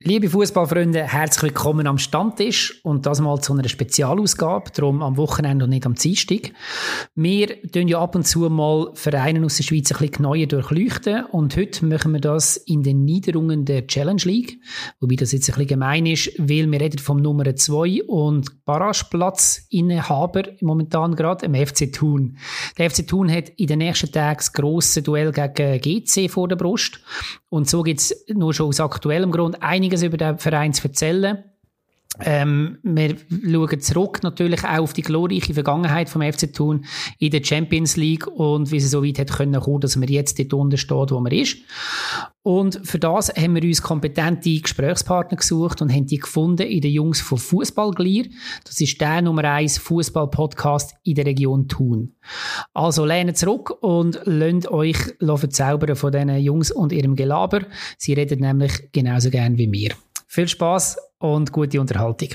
Liebe Fußballfreunde, herzlich willkommen am Stammtisch und das mal zu einer Spezialausgabe, darum am Wochenende und nicht am Dienstag. Wir tun ja ab und zu mal Vereine aus der Schweiz ein bisschen neuer durchleuchten und heute machen wir das in den Niederungen der Challenge League, wobei das jetzt ein bisschen gemein ist, weil wir reden vom Nummer 2 und Barrageplatzinhaber momentan gerade, im FC Thun. Der FC Thun hat in den nächsten Tagen das grosse Duell gegen GC vor der Brust und so gibt es nur schon aus aktuellem Grund einiges über den Verein zu erzählen. Ähm, wir schauen zurück natürlich auch auf die glorreiche Vergangenheit vom FC Thun in der Champions League und wie sie so weit hat können kommen, dass man jetzt dort unten steht, wo man ist. Und für das haben wir uns kompetente Gesprächspartner gesucht und haben die gefunden in den Jungs von Fußballglier. Das ist der Nummer 1 Fußball-Podcast in der Region Thun. Also lehnt zurück und lasst euch verzaubern von diesen Jungs und ihrem Gelaber. Sie reden nämlich genauso gern wie wir. Viel Spaß und gute Unterhaltung.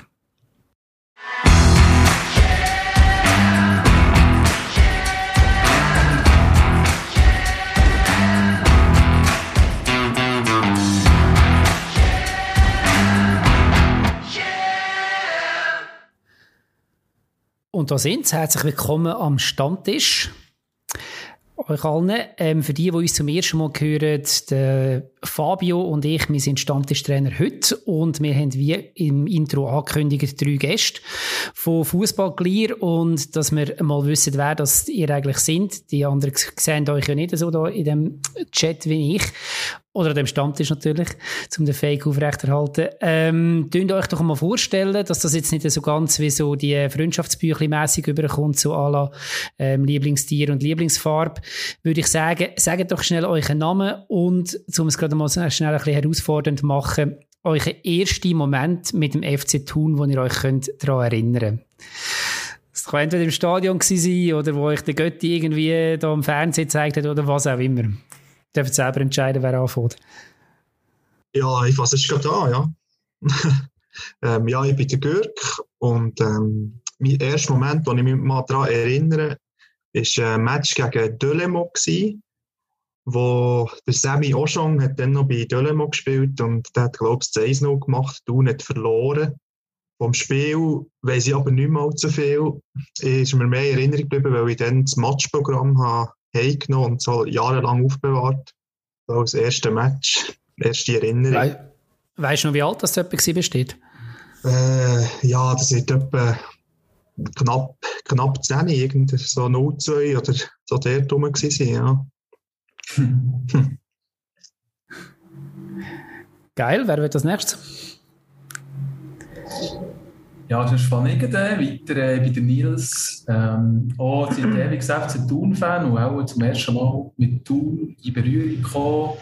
Und da sind sie. Herzlich willkommen am Stammtisch euch allen. Ähm, für die, die uns zum ersten Mal hören, der Fabio und ich, wir sind Stammtischtrainer heute und wir haben wie im Intro angekündigt drei Gäste von Fußballglier und dass wir mal wissen, wer das ihr eigentlich sind. Die anderen sehen euch ja nicht so da in dem Chat wie ich. Oder an dem Stammtisch natürlich, um den Fake aufrechterhalten. Ähm, Tönt euch doch mal vorstellen, dass das jetzt nicht so ganz wie so die Freundschaftsbüchli mässig überkommt, so à la ähm, Lieblingstier und Lieblingsfarbe. Würde ich sagen, sagt doch schnell euren Namen und, um es gerade mal schnell ein bisschen herausfordernd machen, euren ersten Moment mit dem FC Thun, wo ihr euch könnt daran erinnern könnt. Es kann entweder im Stadion sein oder wo euch der Götti irgendwie da im Fernsehen gezeigt hat oder was auch immer dürfen selber entscheiden, wer anfängt. Ja, ich fasse es gerade an, ja. ähm, ja, ich bin der Gürk und ähm, mein erster Moment, wo ich mich mal daran erinnere, war ein Match gegen Dölemo, wo der Sammy Oshong hat dann noch bei Dölemo gespielt und der hat, glaube ich, 1-0 gemacht, du nicht verloren. Vom Spiel weiss ich aber nicht mehr so viel. Ist mir mehr in Erinnerung geblieben, weil ich dann das Matchprogramm habe heimgenommen und so jahrelang aufbewahrt. So als erste Match, erste Erinnerung. We weißt du noch, wie alt das etwa besteht? Äh, ja, das wird etwa knapp, knapp 10, irgend so 02 oder so der rum gewesen, ja. Geil, wer wird das nächstes? Ja, das ist spannend. Äh, weiter äh, bei der Nils. Ähm, auch seit ewig FC Thun-Fan und auch zum ersten Mal mit Thun in Berührung gekommen.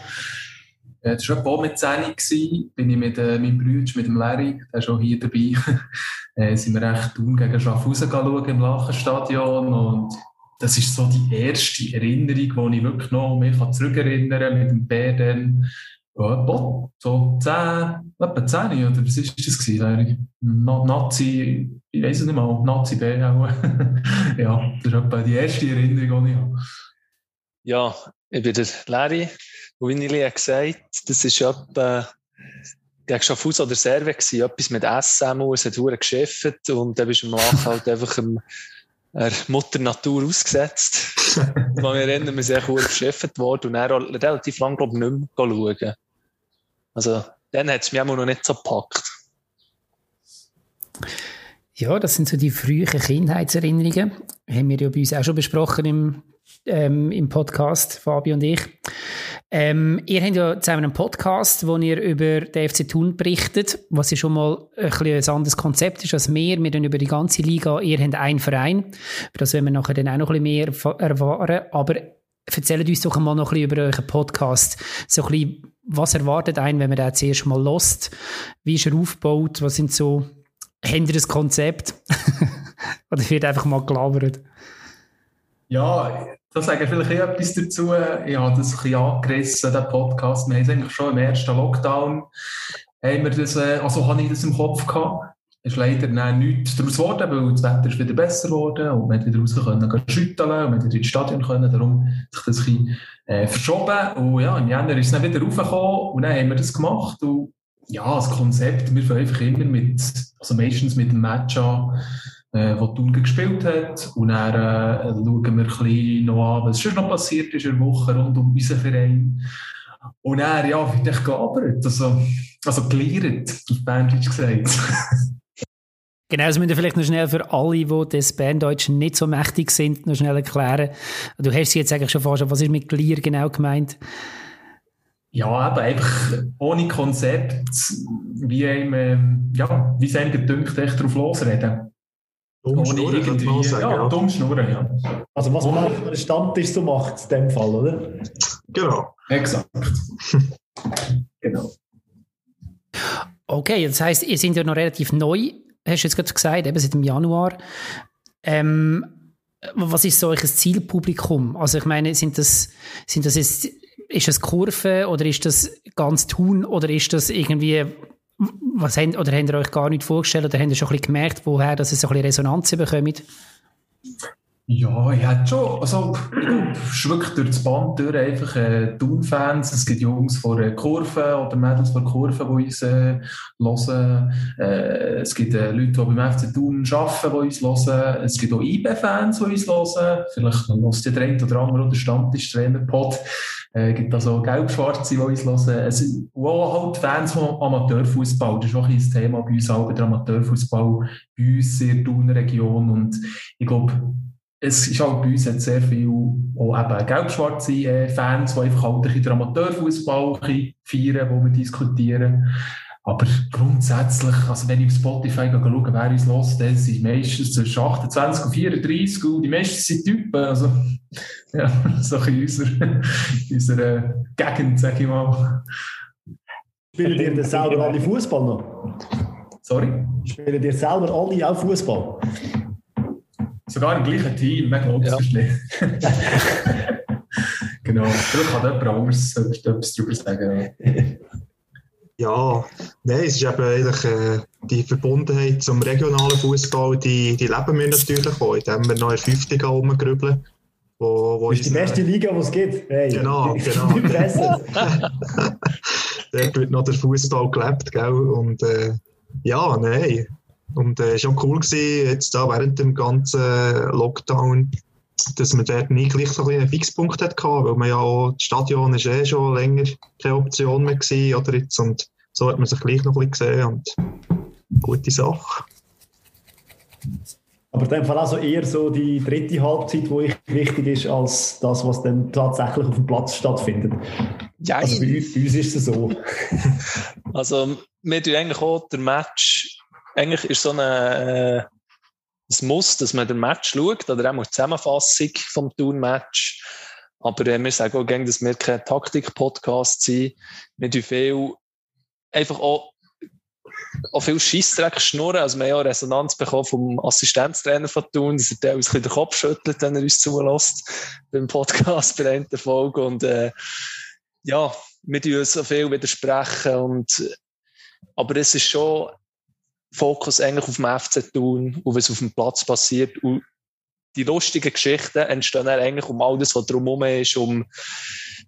Äh, das war auch mit 10 gewesen. Bin ich mit äh, meinem Bruder, mit dem Larry, der ist auch hier dabei, äh, sind wir echt Thun gegen Schaffhausen schauen im Lachenstadion und das ist so die erste Erinnerung, die ich wirklich noch mich zurückerinnern kann, mit dem Bär dann ja, so 10, etwa 10 oder was ist das gewesen? Nazi, ich weiß es nicht mal, Nazi B auch. ja, das ist etwa die erste Erinnerung, die ich habe. Ja, ich bin der Larry. Und wie ich gesagt das war etwa gegen Schaffhaus oder Serve gewesen, etwas mit Essen, es hat hure geschäftet und dann bist du Lach halt einfach im, der Mutter Natur ausgesetzt. ich kann mich sind echt beschäftigt worden und dann relativ lange, glaube ich, nicht mehr schauen. Also, dann hat es mich noch nicht so gepackt. Ja, das sind so die frühen Kindheitserinnerungen. Haben wir ja bei uns auch schon besprochen im, ähm, im Podcast, Fabi und ich. Ähm, ihr habt ja zusammen einen Podcast, wo ihr über den FC Thun berichtet, was ja schon mal ein, ein anderes Konzept ist als wir. Wir dann über die ganze Liga, ihr habt einen Verein. Das werden wir nachher dann auch noch ein bisschen mehr erfahren. Aber erzählt uns doch einmal noch ein bisschen über euren Podcast. So ein bisschen, was erwartet einen, wenn man den zuerst mal lost? Wie ist er aufgebaut? Was sind so, habt ihr ein Konzept? Oder wird einfach mal gelabert? Ja, da sage ich vielleicht etwas dazu. Ich habe das ein bisschen angerissen, den Podcast. Wir haben es eigentlich schon im ersten Lockdown, haben wir das, äh, also habe ich das im Kopf gehabt ist leider nichts daraus geworden, weil das Wetter ist wieder besser geworden und man wieder raus können schütteln und man wieder ins Stadion können. Darum sich das ein bisschen äh, verschoben. Und ja, im Januar ist es dann wieder raufgekommen und dann haben wir das gemacht. Und ja, das Konzept, wir fangen einfach immer mit, also meistens mit dem Match an, äh, wo Thun gespielt hat. Und dann äh, schauen wir ein bisschen noch an, was schon noch passiert ist in der Woche rund um unseren Verein. Und dann, ja, wird echt gelabert, also, also gelehrt, auf Banddeutsch gesagt. Genau, das müssen wir vielleicht noch schnell für alle, die das Banddeutsch nicht so mächtig sind, noch schnell erklären. Du hast sie jetzt eigentlich schon fast, was ist mit Clear genau gemeint? Ja, eben einfach ohne Konzept, wie einem, ja, wie es einem gedünkt, echt drauf losreden. Dumm ohne schnurren, irgendwie, man sagen, ja, ja. dumm schnurren, ja. Also was man auf einem Stammtisch so macht, in dem Fall, oder? Genau. Exakt. genau. Okay, das heisst, ihr seid ja noch relativ neu, hast du jetzt gerade gesagt, eben seit dem Januar. Ähm, was ist so euer Zielpublikum? Also ich meine, sind das, sind das jetzt, ist das Kurve oder ist das ganz Tun oder ist das irgendwie, was habt, oder habt ihr euch gar nicht vorgestellt oder habt ihr schon ein bisschen gemerkt, woher dass es so ein bisschen Resonanz bekommt? Ja, ich hätte schon, also, es wirklich durch das Band durch einfach äh, Thun-Fans. Es gibt Jungs von der Kurve oder Mädels von der Kurve, die uns äh, hören. Äh, es gibt äh, Leute, die beim FC Thun arbeiten, die uns hören. Es gibt auch IB-Fans, die uns hören. Vielleicht hört der eine oder andere oder Stammtisch-Trainer-Pod. Äh, gibt also Gelb-Schwarze, die uns hören. Es sind auch halt Fans vom Amateurfußball. Das ist auch ein Thema bei uns auch, der Amateurfußball bei uns in der Thuner Region. Und ich glaube, es ist halt bei uns hat sehr viel auch eben gelb-schwarze äh, Fans, die einfach halt ein bisschen den Amateurfußball feiern, wo wir diskutieren. Aber grundsätzlich, also wenn ich auf Spotify schaue, wer uns hört, dann sind meistens zwischen 28 und 34 und die meisten sind Typen. Also, ja, so in unserer, unserer Gegend, sage ich mal. Spielen ihr denn selber alle Fußball noch? Sorry? Spielen ihr selber alle auch Fußball? Sogar im gleichen Team, man glaubt es Ja. nicht. genau, vielleicht kann jemand anderes etwas darüber sagen. Ja, nein, es ist eben eigentlich äh, die Verbundenheit zum regionalen Fußball, die, die leben wir natürlich auch, indem wir noch in der Fünftiga rumgrübeln. Wo, wo Das ist die beste Liga, die es gibt. Hey, Genau, genau. die Presse. Dort wird noch der Fußball gelebt, gell? Und äh, ja, nein. Und es äh, war auch cool, gewesen, jetzt da während dem ganzen Lockdown, dass man dort nie gleich so einen Fixpunkt hatte, weil man ja auch, das Stadion ist eh schon länger keine Option mehr gewesen, oder jetzt, und so hat man sich gleich noch ein bisschen gesehen und gute Sache. Aber in dem Fall auch so eher so die dritte Halbzeit, die euch wichtig ist, als das, was dann tatsächlich auf dem Platz stattfindet. Ja, Also bei uns, bei uns ist es so. Also, wir tun eigentlich auch der Match, eigentlich ist so eine, äh, es muss, dass man den Match schaut, oder auch mal die Zusammenfassung vom Tour-Match. Aber äh, wir sagen auch gerne, dass wir kein Taktik-Podcast sind. Wir tun viel, einfach auch, auch viel Scheissdreck schnurren. Also, wir haben ja Resonanz bekommen vom Assistenztrainer von Thun, dass er ein bisschen den Kopf schüttelt, wenn er uns zulässt beim Podcast bei einer Folge. Und, äh, ja, wir tun so viel widersprechen und, aber es ist schon Fokus eigentlich auf dem FC Thun und was auf dem Platz passiert und die lustigen Geschichten entstehen eigentlich um all das, was drumherum ist, um ein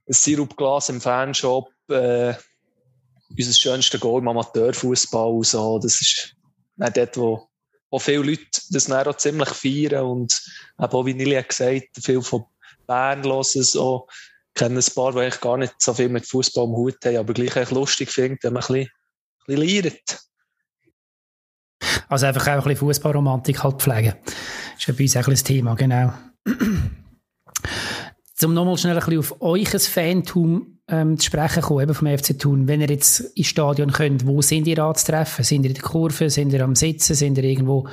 Sirupglas im Fanshop, äh, unser schönster Goal im Amateurfußball und so. Das ist dann dort, wo, wo viele Leute das dann auch ziemlich feiern und auch, wie Nili hat gesagt, viel von Bern hören so. Ich kenne ein paar, die gar nicht so viel mit Fußball am Hut haben, aber gleich lustig finden, wenn man ein bisschen, ein bisschen. Also einfach auch ein bisschen Fußballromantik halt pflegen. Ist bei uns auch ein das Thema, genau. Um nochmal schnell ein bisschen auf euch Fantum ähm, zu sprechen kommen, eben vom FC Thun. Wenn ihr jetzt ins Stadion könnt, wo sind ihr anzutreffen? Sind ihr in der Kurve? Sind ihr am Sitzen? Sind ihr irgendwo?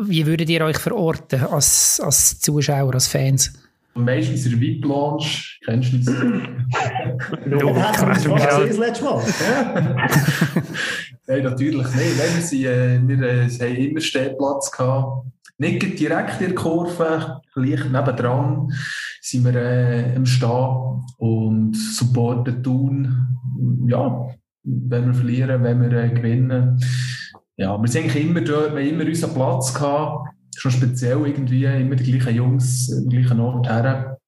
Wie würdet ihr euch verorten als, als Zuschauer, als Fans? Meistens in der VIP-Lounge, kennst du das? No, hast du das letzte Mal? Nein, natürlich nicht. Nein, wir, sind, äh, wir äh, haben immer Stehplatz gehabt. Nicht direkt in der Kurve, gleich nebendran sind wir äh, am Stehen und supporten tun. Ja, wenn wir verlieren, wenn wir äh, gewinnen. Ja, wir sind eigentlich immer dort, wir haben immer unseren Platz gehabt. Schon speziell irgendwie, immer die gleichen Jungs am gleichen Ort her.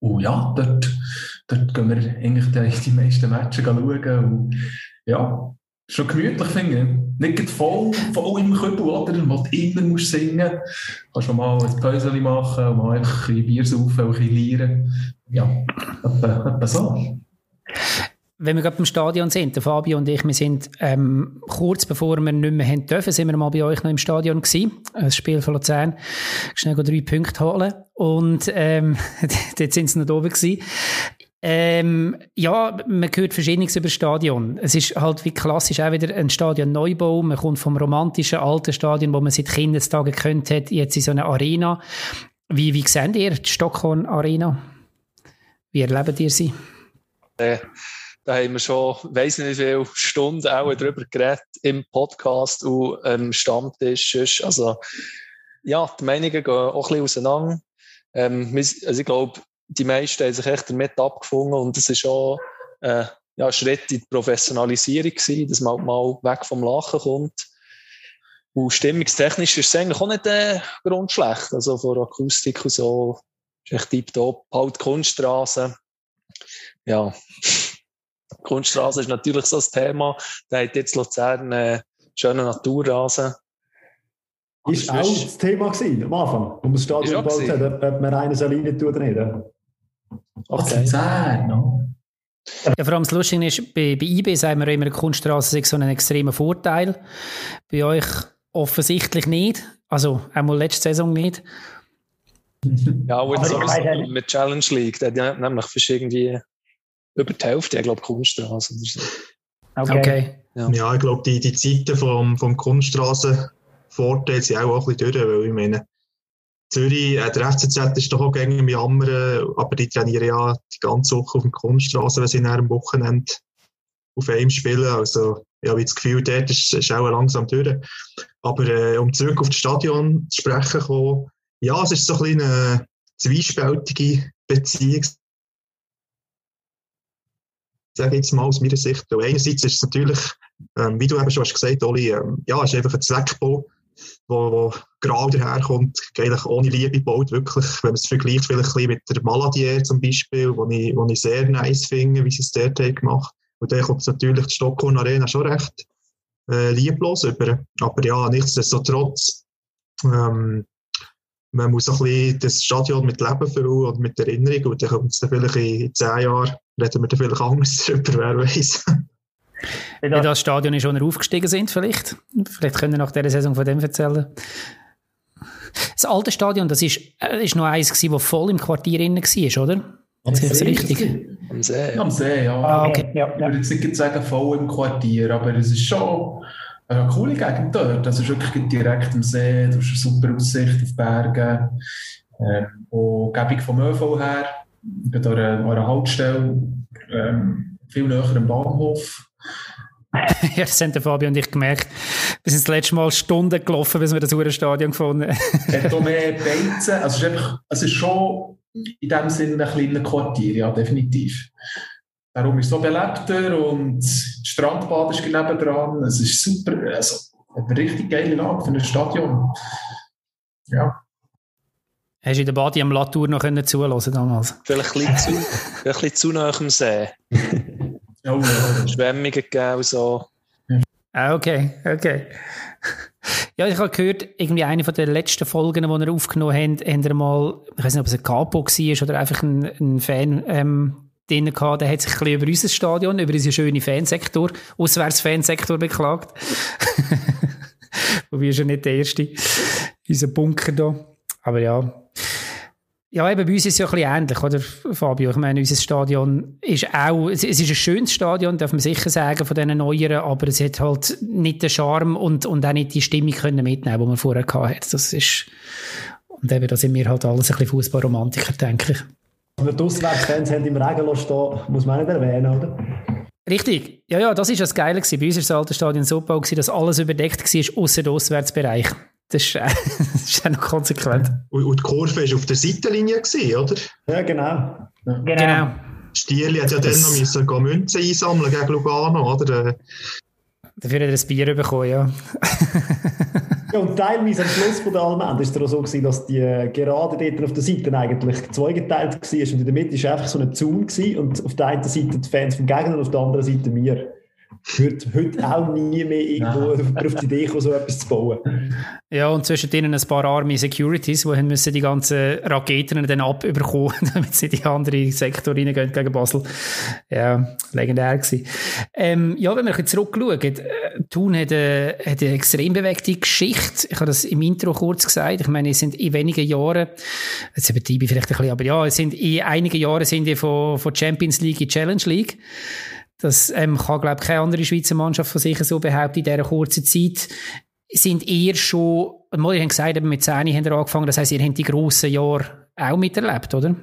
Und ja, dort dort gehen wir eigentlich die, meisten Matches schauen. Und, ja, schon gemütlich finde Nicht voll, voll im Kübel, oder? Wo du immer musst singen musst. Kannst du mal ein Päuschen machen und mal ein bisschen Bier saufen ein bisschen lieren. Ja, etwa, etwa so. Wenn wir gerade im Stadion sind, der Fabio und ich, wir sind ähm, kurz bevor wir nicht mehr haben dürfen, sind wir mal bei euch noch im Stadion gewesen. Das Spiel von Luzern. Schnell drei Punkte holen. Und ähm, dort sind sie noch oben gewesen. Ähm, ja, man hört Verschiedenes über das Stadion. Es ist halt wie klassisch auch wieder ein Stadion-Neubau. Man kommt vom romantischen alten Stadion, wo man seit Kindestagen gekannt hat, jetzt in so eine Arena. Wie, wie seht ihr die Stockholm Arena? Wie erlebt ihr sie? Äh, da haben wir schon, weiss nicht wie viele Stunden auch darüber geredet im Podcast und ähm, Stammtisch. Also, ja, die Meinungen gehen auch ein bisschen auseinander. Ähm, also ich glaube, die meisten haben sich echt damit abgefunden und es ist auch äh, ja, ein Schritt in die Professionalisierung gewesen, dass man halt mal weg vom Lachen kommt. Und stimmungstechnisch ist es eigentlich auch nicht äh, grundschlecht. Also von Akustik und so ist echt tiptop. Halt Kunststraße. Ja. Kunststraße ist natürlich so das Thema. Da hat jetzt Luzern äh, schönen Naturrasen. Ist auch das Thema gewesen, am Anfang, wo man das Stadion gebaut hat, ob man einen soll rein tun oder nicht. Okay. 18, no? Ja, vor allem das Lustige ist, bei, bei IB sagen wir immer, Kunststraße ist so ein extremer Vorteil. Bei euch offensichtlich nicht. Also, einmal letzte Saison nicht. Ja, aber sowieso mit Challenge League, der hat nämlich fast irgendwie über die Hälfte, ich glaube, Kunststraße. Okay. okay. Ja. ja. ich glaube, die, die Zeiten vom, vom Kunststraßenvorteil sind auch, auch ein bisschen durch, weil ich meine, Zürich, äh, der FCZ ist doch auch gegen im Jammern, aber die trainieren ja die ganze Woche auf der Kunststraße, wenn sie nach dem Wochenende auf einem spielen. Also, ich habe das Gefühl, dort ist, ist auch langsam durch. Aber äh, um zurück auf das Stadion zu sprechen kommen, ja, es ist so ein eine zwiespältige Beziehung. Sage ich jetzt mal aus meiner Sicht. Weil einerseits ist es natürlich, ähm, wie du eben schon hast gesagt, Oli, ähm, ja, ist einfach ein Zweckbau wo, wo gerade daherkommt, eigentlich ohne Liebe baut, wirklich, wenn man es vergleicht vielleicht mit der Maladier zum Beispiel, wo ich, wo ich sehr nice finde, wie sie es dort haben gemacht Und dann kommt natürlich die Stockholm Arena schon recht äh, lieblos über. Aber ja, nichtsdestotrotz, ähm, man muss ein bisschen das Stadion mit Leben füllen und mit Erinnerung und dann kommt es dann vielleicht in zehn Jahren, reden wir dann vielleicht anders darüber, wer weiß. Wie das Stadion schon aufgestiegen sind, vielleicht. Vielleicht können wir nach dieser Saison von dem erzählen. Das alte Stadion, das ist, äh, ist noch eins gewesen, das voll im Quartier innen war, oder? Ist das richtig? Am See. Am See, ja. Ah, okay. ja, ja. Ich würde jetzt nicht sagen voll im Quartier, aber es ist schon eine coole Gegend dort. Es ist wirklich direkt am See, du hast eine super Aussicht auf Berge. Ähm, und Gebung vom ÖV her, bei einer Haltestelle, ähm, viel näher am Bahnhof. ja, das haben Fabio und ich gemerkt. Wir sind das letzte Mal Stunden gelaufen, bis wir das Uhrenstadion gefunden haben. Es hat mehr Beizen. Also es ist, einfach, es ist schon in dem Sinne ein kleines Quartier, ja, definitiv. Darum ist es so belebter und das Strandbad ist neben dran. Es ist super. Also, eine richtig geile Lage für ein Stadion. Ja. Hast du in der Badi am Latour noch zulassen damals? Vielleicht ein bisschen zu, ein bisschen zu nah am See. Oh, ja. Schwemmungen gegeben so. Ah, okay, okay. Ja, ich habe gehört, irgendwie eine von den letzten Folgen, die wir aufgenommen haben, haben wir mal, ich weiß nicht, ob es ein Capo war oder einfach ein, ein Fan ähm, drin gehabt, der hat sich ein bisschen über unser Stadion, über unseren schönen Fansektor, Auswärts-Fansektor beklagt. Wobei ist ja nicht der erste, unser Bunker da. Aber ja, ja, eben bei uns ist es ja ein bisschen ähnlich, oder, Fabio? Ich meine, unser Stadion ist auch, es ist ein schönes Stadion, darf man sicher sagen, von diesen neueren, aber es hat halt nicht den Charme und, und auch nicht die Stimmung können mitnehmen, die man vorher hatte. Das ist, und eben, da sind wir halt alles ein bisschen Fußballromantiker, denke ich. Und die Auswärtsfans haben im Regen stehen, muss man nicht erwähnen, oder? Richtig. Ja, ja, das ist das Geile gewesen. Bei uns war das alte Stadion so gebaut, dass alles überdeckt war, außer der Auswärtsbereich. Das ist, äh, das ist auch noch konsequent. Und, und die Kurve war auf der Seitenlinie, gewesen, oder? Ja, genau. Genau. genau. Stierli hat ja das... dann noch müssen gehen Münzen einsammeln gegen Lugano, oder? Dafür hat er ein Bier bekommen, ja. Und teilweise am Schluss von der Allmende ist es so gewesen, dass die äh, gerade dort auf der Seite eigentlich zweigeteilt war und in der Mitte war einfach so ein gewesen und auf der einen Seite die Fans vom Gegner und auf der anderen Seite wir würde heute auch nie mehr irgendwo auf die Idee kommen, so etwas zu bauen. Ja, und zwischen denen ein paar Army Securities, die müssen die ganzen Raketen dann abüberkommen, damit sie in die andere Sektor reingehen gegen Basel. Ja, legendär gewesen. Ähm, ja, wenn wir ein bisschen zurückschauen, äh, Thun hat eine, hat eine extrem bewegte Geschichte. Ich habe das im Intro kurz gesagt. Ich meine, es sind in wenigen Jahren, jetzt übertreibe ich vielleicht ein bisschen, aber ja, es sind in einigen Jahren sind die von, von Champions League in Challenge League. Das ähm, kann, glaube ich, keine andere Schweizer Mannschaft von sich so behaupten in dieser kurzen Zeit. Sind eher schon, mal, ihr habt gesagt, mit 10 haben ihr angefangen, das heisst, ihr habt die grossen Jahre auch miterlebt, oder?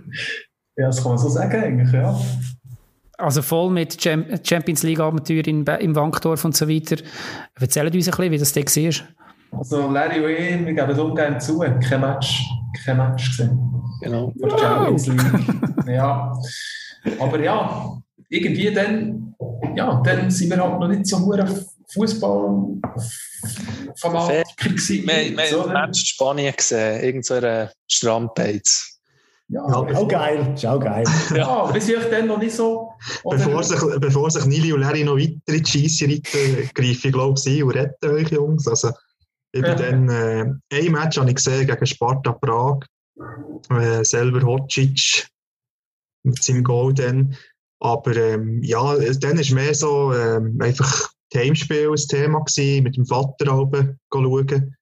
Ja, das kann man so sagen, eigentlich, ja. Also voll mit Champions League-Abenteuer im Wankdorf und so weiter. Erzählt uns ein bisschen, wie das da war. Also Larry und ich, wir geben es ungern zu, kein Match, kein Match gesehen. Genau. Von Champions League. ja. Aber ja, irgendwie dann, ja, dann sind wir halt noch nicht so nur Fußball Fanatiker gewesen. Wir, wir haben Match in Spanien gesehen, irgendeine Strandbeiz. Ja, ja auch geil, ist auch geil. ja, das ist dann noch nicht so. Bevor sich, bevor sich Nili und Larry noch weiter in die Scheisse reiten, greife ich glaube ich und retten euch Jungs. Also, ich bin ja. dann, äh, ein Match habe ich gesehen gegen Sparta Prag, äh, selber Hocic mit seinem Goal dann. Aber ähm, ja, dann war mehr so ähm, einfach Heimspiel ein Thema gewesen, mit dem Vater oben schauen.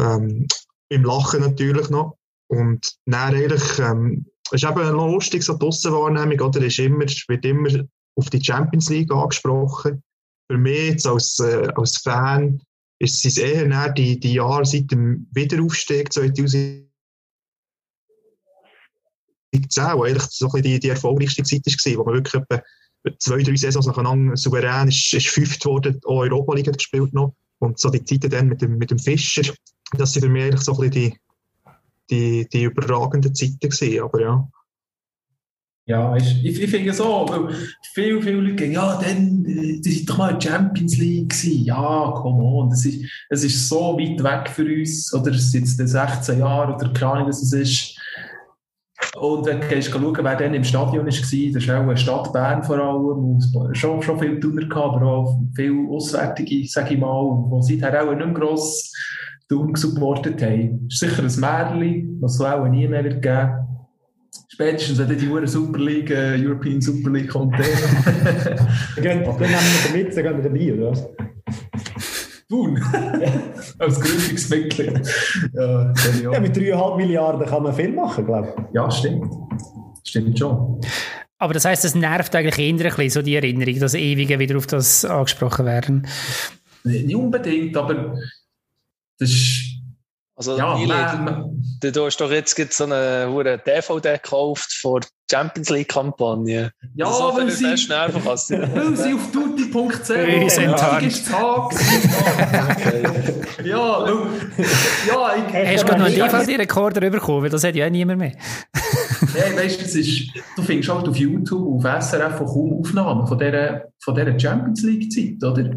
Ähm, Im Lachen natürlich noch. Und dann eigentlich, ähm, ist eben lustig, so die Aussenwahrnehmung, oder? Ist immer, wird immer auf die Champions League angesprochen. Für mich jetzt als, äh, als Fan ist es eher die, die Jahre seit dem Wiederaufstieg 2000 2010, wo eigentlich so die, die erfolgreichste Zeit war, wo man wirklich etwa zwei, drei Saisons nacheinander souverän ist, ist fünft worden, auch Europa League gespielt noch. Und so die Zeiten dann mit dem, mit dem Fischer, das sind für mich eigentlich so ein bisschen die, die, die überragenden Zeiten gewesen, aber ja. Ja, ich, ich, finde so, viele, viele Leute sagen, ja, dann, die sind doch mal Champions League gewesen. Ja, come on, das ist, es ist so weit weg für uns, oder es sind jetzt 16 Jahre, oder keine Ahnung, was es ist. Und wenn du schauen, wer dann im Stadion war, das ist auch eine Stadt Bern vor allem, schon, schon viele Tuner gehabt, aber auch viele Auswärtige, sage ich mal, die seither auch nicht mehr gross Thun supportet haben. Das ist sicher ein Märchen, was es auch nie mehr wird geben Spätestens, wenn die Super League, äh, European Super League kommt. dann nehmen wir mit, dann gehen wir dabei, oder was? Thun. Als Gründungsmitglied. Ja, ja, mit 3,5 Milliarden kann man viel machen, glaube ich. Ja, stimmt. Stimmt schon. Aber das heisst, das nervt eigentlich eher ein bisschen, so die Erinnerung, dass ewige wieder auf das angesprochen werden. Nicht unbedingt, aber das ist also, ja, Nili, du, du, hast doch jetzt so eine DVD gekauft vor der Champions League-Kampagne. Ja, also, weil, sie, weil sie auf tutti.ch ist Tag. ja, ja, ich, Hast du gerade noch einen DVD-Rekorder bekommen? Weil das hat ja auch niemand mehr. Nein, weißt du, es ist, du findest halt auf YouTube, auf SRF kaum Aufnahmen von dieser, von dieser Champions League-Zeit, oder?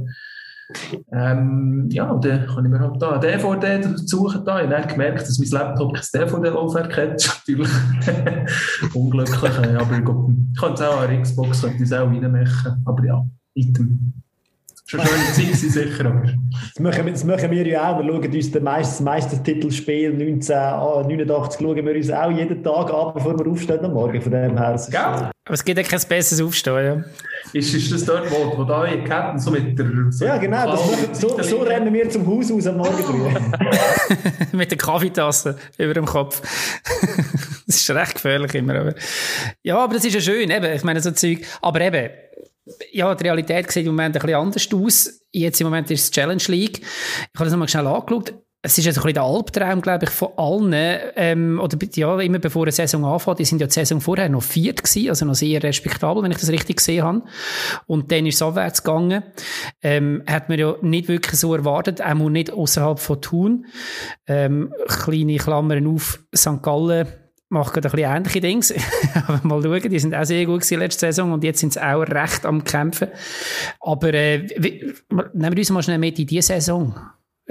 Ähm, ja, dann kann ich mir halt da eine DVD suchen. Da. Ich habe gemerkt, dass mein Laptop kein DVD-Laufwerk hat. Natürlich unglücklich. Aber ich könnte es auch an der Xbox könnte es auch reinmachen. Aber ja, Item. Schon schöne Zeit sicher, aber... Das machen, das machen wir ja auch. Wir schauen uns das meiste, Meistertitelspiel 1989 schauen wir uns auch jeden Tag an, bevor wir aufstehen am Morgen. Von dem her. Aber es gibt ja kein besseres Aufstehen, ja. Ist, ist das dort, wo, wo da ihr kennt, so mit der... So ja, genau. Das, so, so rennen wir zum Haus aus am Morgen früh. mit der Kaffeetasse über dem Kopf. das ist recht gefährlich immer. Aber. Ja, aber das ist ja schön, eben. Ich meine, so Zeug... Aber eben, ja, die Realität sieht im Moment ein bisschen anders aus. Jetzt im Moment ist es Challenge League. Ich habe das nochmal schnell angeschaut es ist jetzt ein bisschen der Albtraum, glaube ich, von allen, ähm, oder ja, immer bevor eine Saison anfängt, die sind ja die Saison vorher noch viert gewesen, also noch sehr respektabel, wenn ich das richtig gesehen habe. Und dann ist es abwärts gegangen. Ähm, hat man ja nicht wirklich so erwartet, auch nicht außerhalb von Thun. Ähm, kleine Klammern auf, St. Gallen macht gerade ein bisschen ähnliche Dinge. Aber mal schauen, die sind auch sehr gut gewesen letzte Saison und jetzt sind sie auch recht am Kämpfen. Aber äh, nehmen wir uns mal schnell mit in diese Saison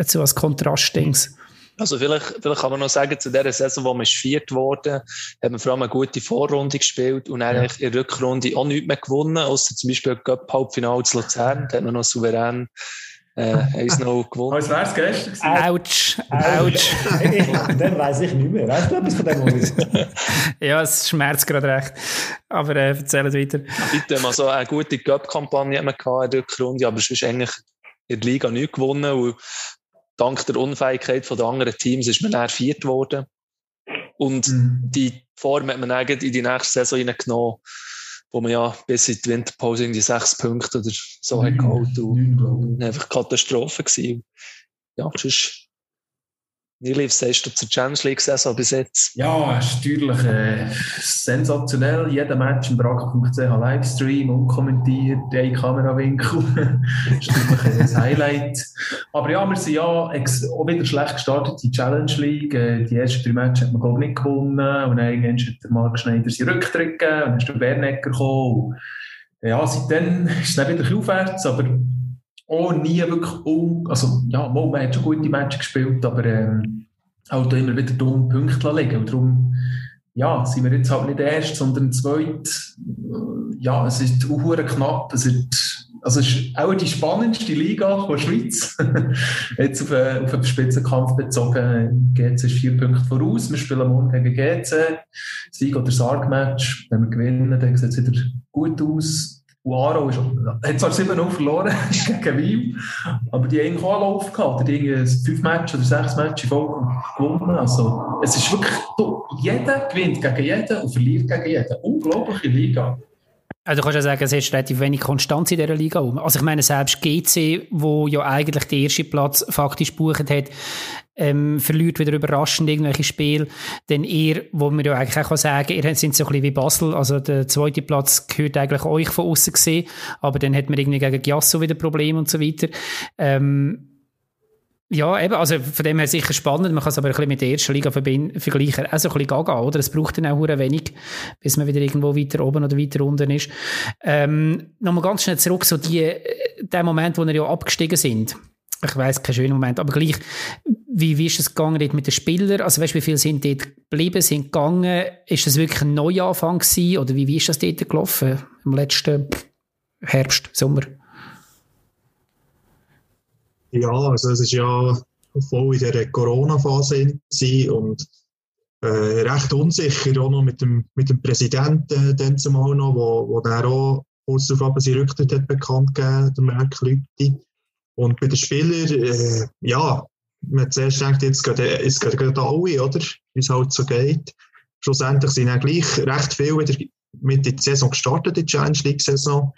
so als Kontrastdings. Also vielleicht, vielleicht kann man noch sagen, zu dieser Saison, wo man viert wurde, hat man vor allem eine gute Vorrunde gespielt und eigentlich ja. in der Rückrunde auch nichts mehr gewonnen, außer zum Beispiel Cup-Halbfinale zu Luzern, da hat man noch souverän äh, 1-0 gewonnen. Als wäre es gestern. Autsch, Autsch. Dann weiss ich nicht mehr. Weißt du etwas von dem, Moritz? ja, es schmerzt gerade recht. Aber äh, erzähl weiter. Bitte, mal so eine gute Cup-Kampagne in der Rückrunde, aber es ist eigentlich in der Liga nicht gewonnen. Und dank der Unfähigkeit der anderen Teams ist man dann viert worden. Und mhm. die Form hat man eigentlich in die nächste Saison hineingenommen, wo man ja bis in die Winterpause in die sechs Punkte oder so mhm. hat geholt. Und einfach Katastrophe gewesen. Ja, das was sagst du zur Challenge League-Saison bis jetzt? Ja, es ist natürlich äh, sensationell. Jeder Match im Brack.ch Livestream, unkommentiert, ein Kamerawinkel. das ist natürlich ein Highlight. Aber ja, wir sind ja auch wieder schlecht gestartet in die Challenge League. Äh, die ersten drei Matches hat man, glaube ich, nicht gewonnen. Und dann hat der Marc Schneider seinen Rücktritt. Und dann ist der Bernecker gekommen. Ja, seitdem ist es dann wieder aufwärts, aber auch nie wirklich, un also ja, mal, man hat schon gute Matches gespielt, aber ähm, halt immer wieder dumm Punkte liegen. Und darum, ja, sind wir jetzt halt nicht erst, sondern zweit. Äh, ja, es ist auch knapp. Es ist, also es ist auch die spannendste Liga der Schweiz. jetzt auf, einen, auf einen Spitzenkampf bezogen. GC ist vier Punkte voraus. Wir spielen morgen gegen GC. Sieg oder Sarg-Match. Wenn wir gewinnen, dann sieht es wieder gut aus. Uaro ist, hat zwar 7-0 verloren gegen Wien, aber die haben auch einen Lauf gehabt. Die haben fünf Matches oder sechs Matches Folge gewonnen. Also, es ist wirklich, jeder gewinnt gegen jeden und verliert gegen jeden. Unglaubliche Liga. Also du kannst ja sagen, es ist relativ wenig Konstanz in dieser Liga. Also ich meine, selbst GC, wo ja eigentlich den ersten Platz faktisch bucht hat, ähm, verliert wieder überraschend irgendwelche Spiele. Denn ihr, wo man ja eigentlich auch sagen kann, ihr seid so ein bisschen wie Basel, also der zweite Platz gehört eigentlich euch von außen gesehen, aber dann hat man irgendwie gegen Giasso wieder Probleme und so weiter. Ähm, ja, eben, also von dem her sicher spannend. Man kann es aber ein bisschen mit der ersten Liga vergleichen. Also ein bisschen gaga, oder? Es braucht dann auch wenig, bis man wieder irgendwo weiter oben oder weiter unten ist. Ähm, Nochmal ganz schnell zurück, so die, der Moment, wo wir ja abgestiegen sind. Ich weiß kein schöner Moment, aber gleich, wie, wie ist es gegangen dort mit den Spielern? Also weißt du, wie viele sind dort geblieben, sind gegangen? Ist das wirklich ein Neuanfang gewesen? Oder wie, wie ist das dort gelaufen? Im letzten Herbst, Sommer? Ja, also es ist ja voll in der Corona-Phase und äh, recht unsicher, auch noch mit dem, mit dem Präsidenten dann zumal noch, wo, wo der auch kurz darauf seinen Rücktritt hat bekannt gegeben, der Merck Lütti. Und bei den Spielern, äh, ja, man zuerst denkt, jetzt geht es gerade alle, oder? Wie es halt so geht. Schlussendlich sind dann gleich recht viele wieder mit der Saison gestartet, die Challenge League-Saison.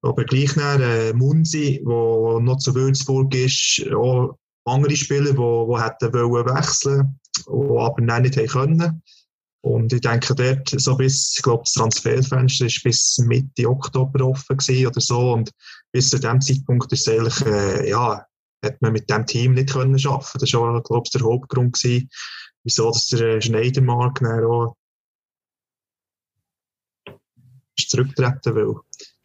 Aber gleich dann, äh, Munzi, der noch zu Würzburg ist, auch andere Spieler, die, die hätten wollen wechseln wollen, aber dann nicht können. Und ich denke, dort, so bis, ich glaube, das Transferfenster ist bis Mitte Oktober offen gewesen oder so. Und bis zu dem Zeitpunkt ist eigentlich, äh, ja, hat man mit dem Team nicht können arbeiten. Das war, glaube ich, der Hauptgrund gewesen, wieso, dass der Schneidermark dann auch zurücktreten will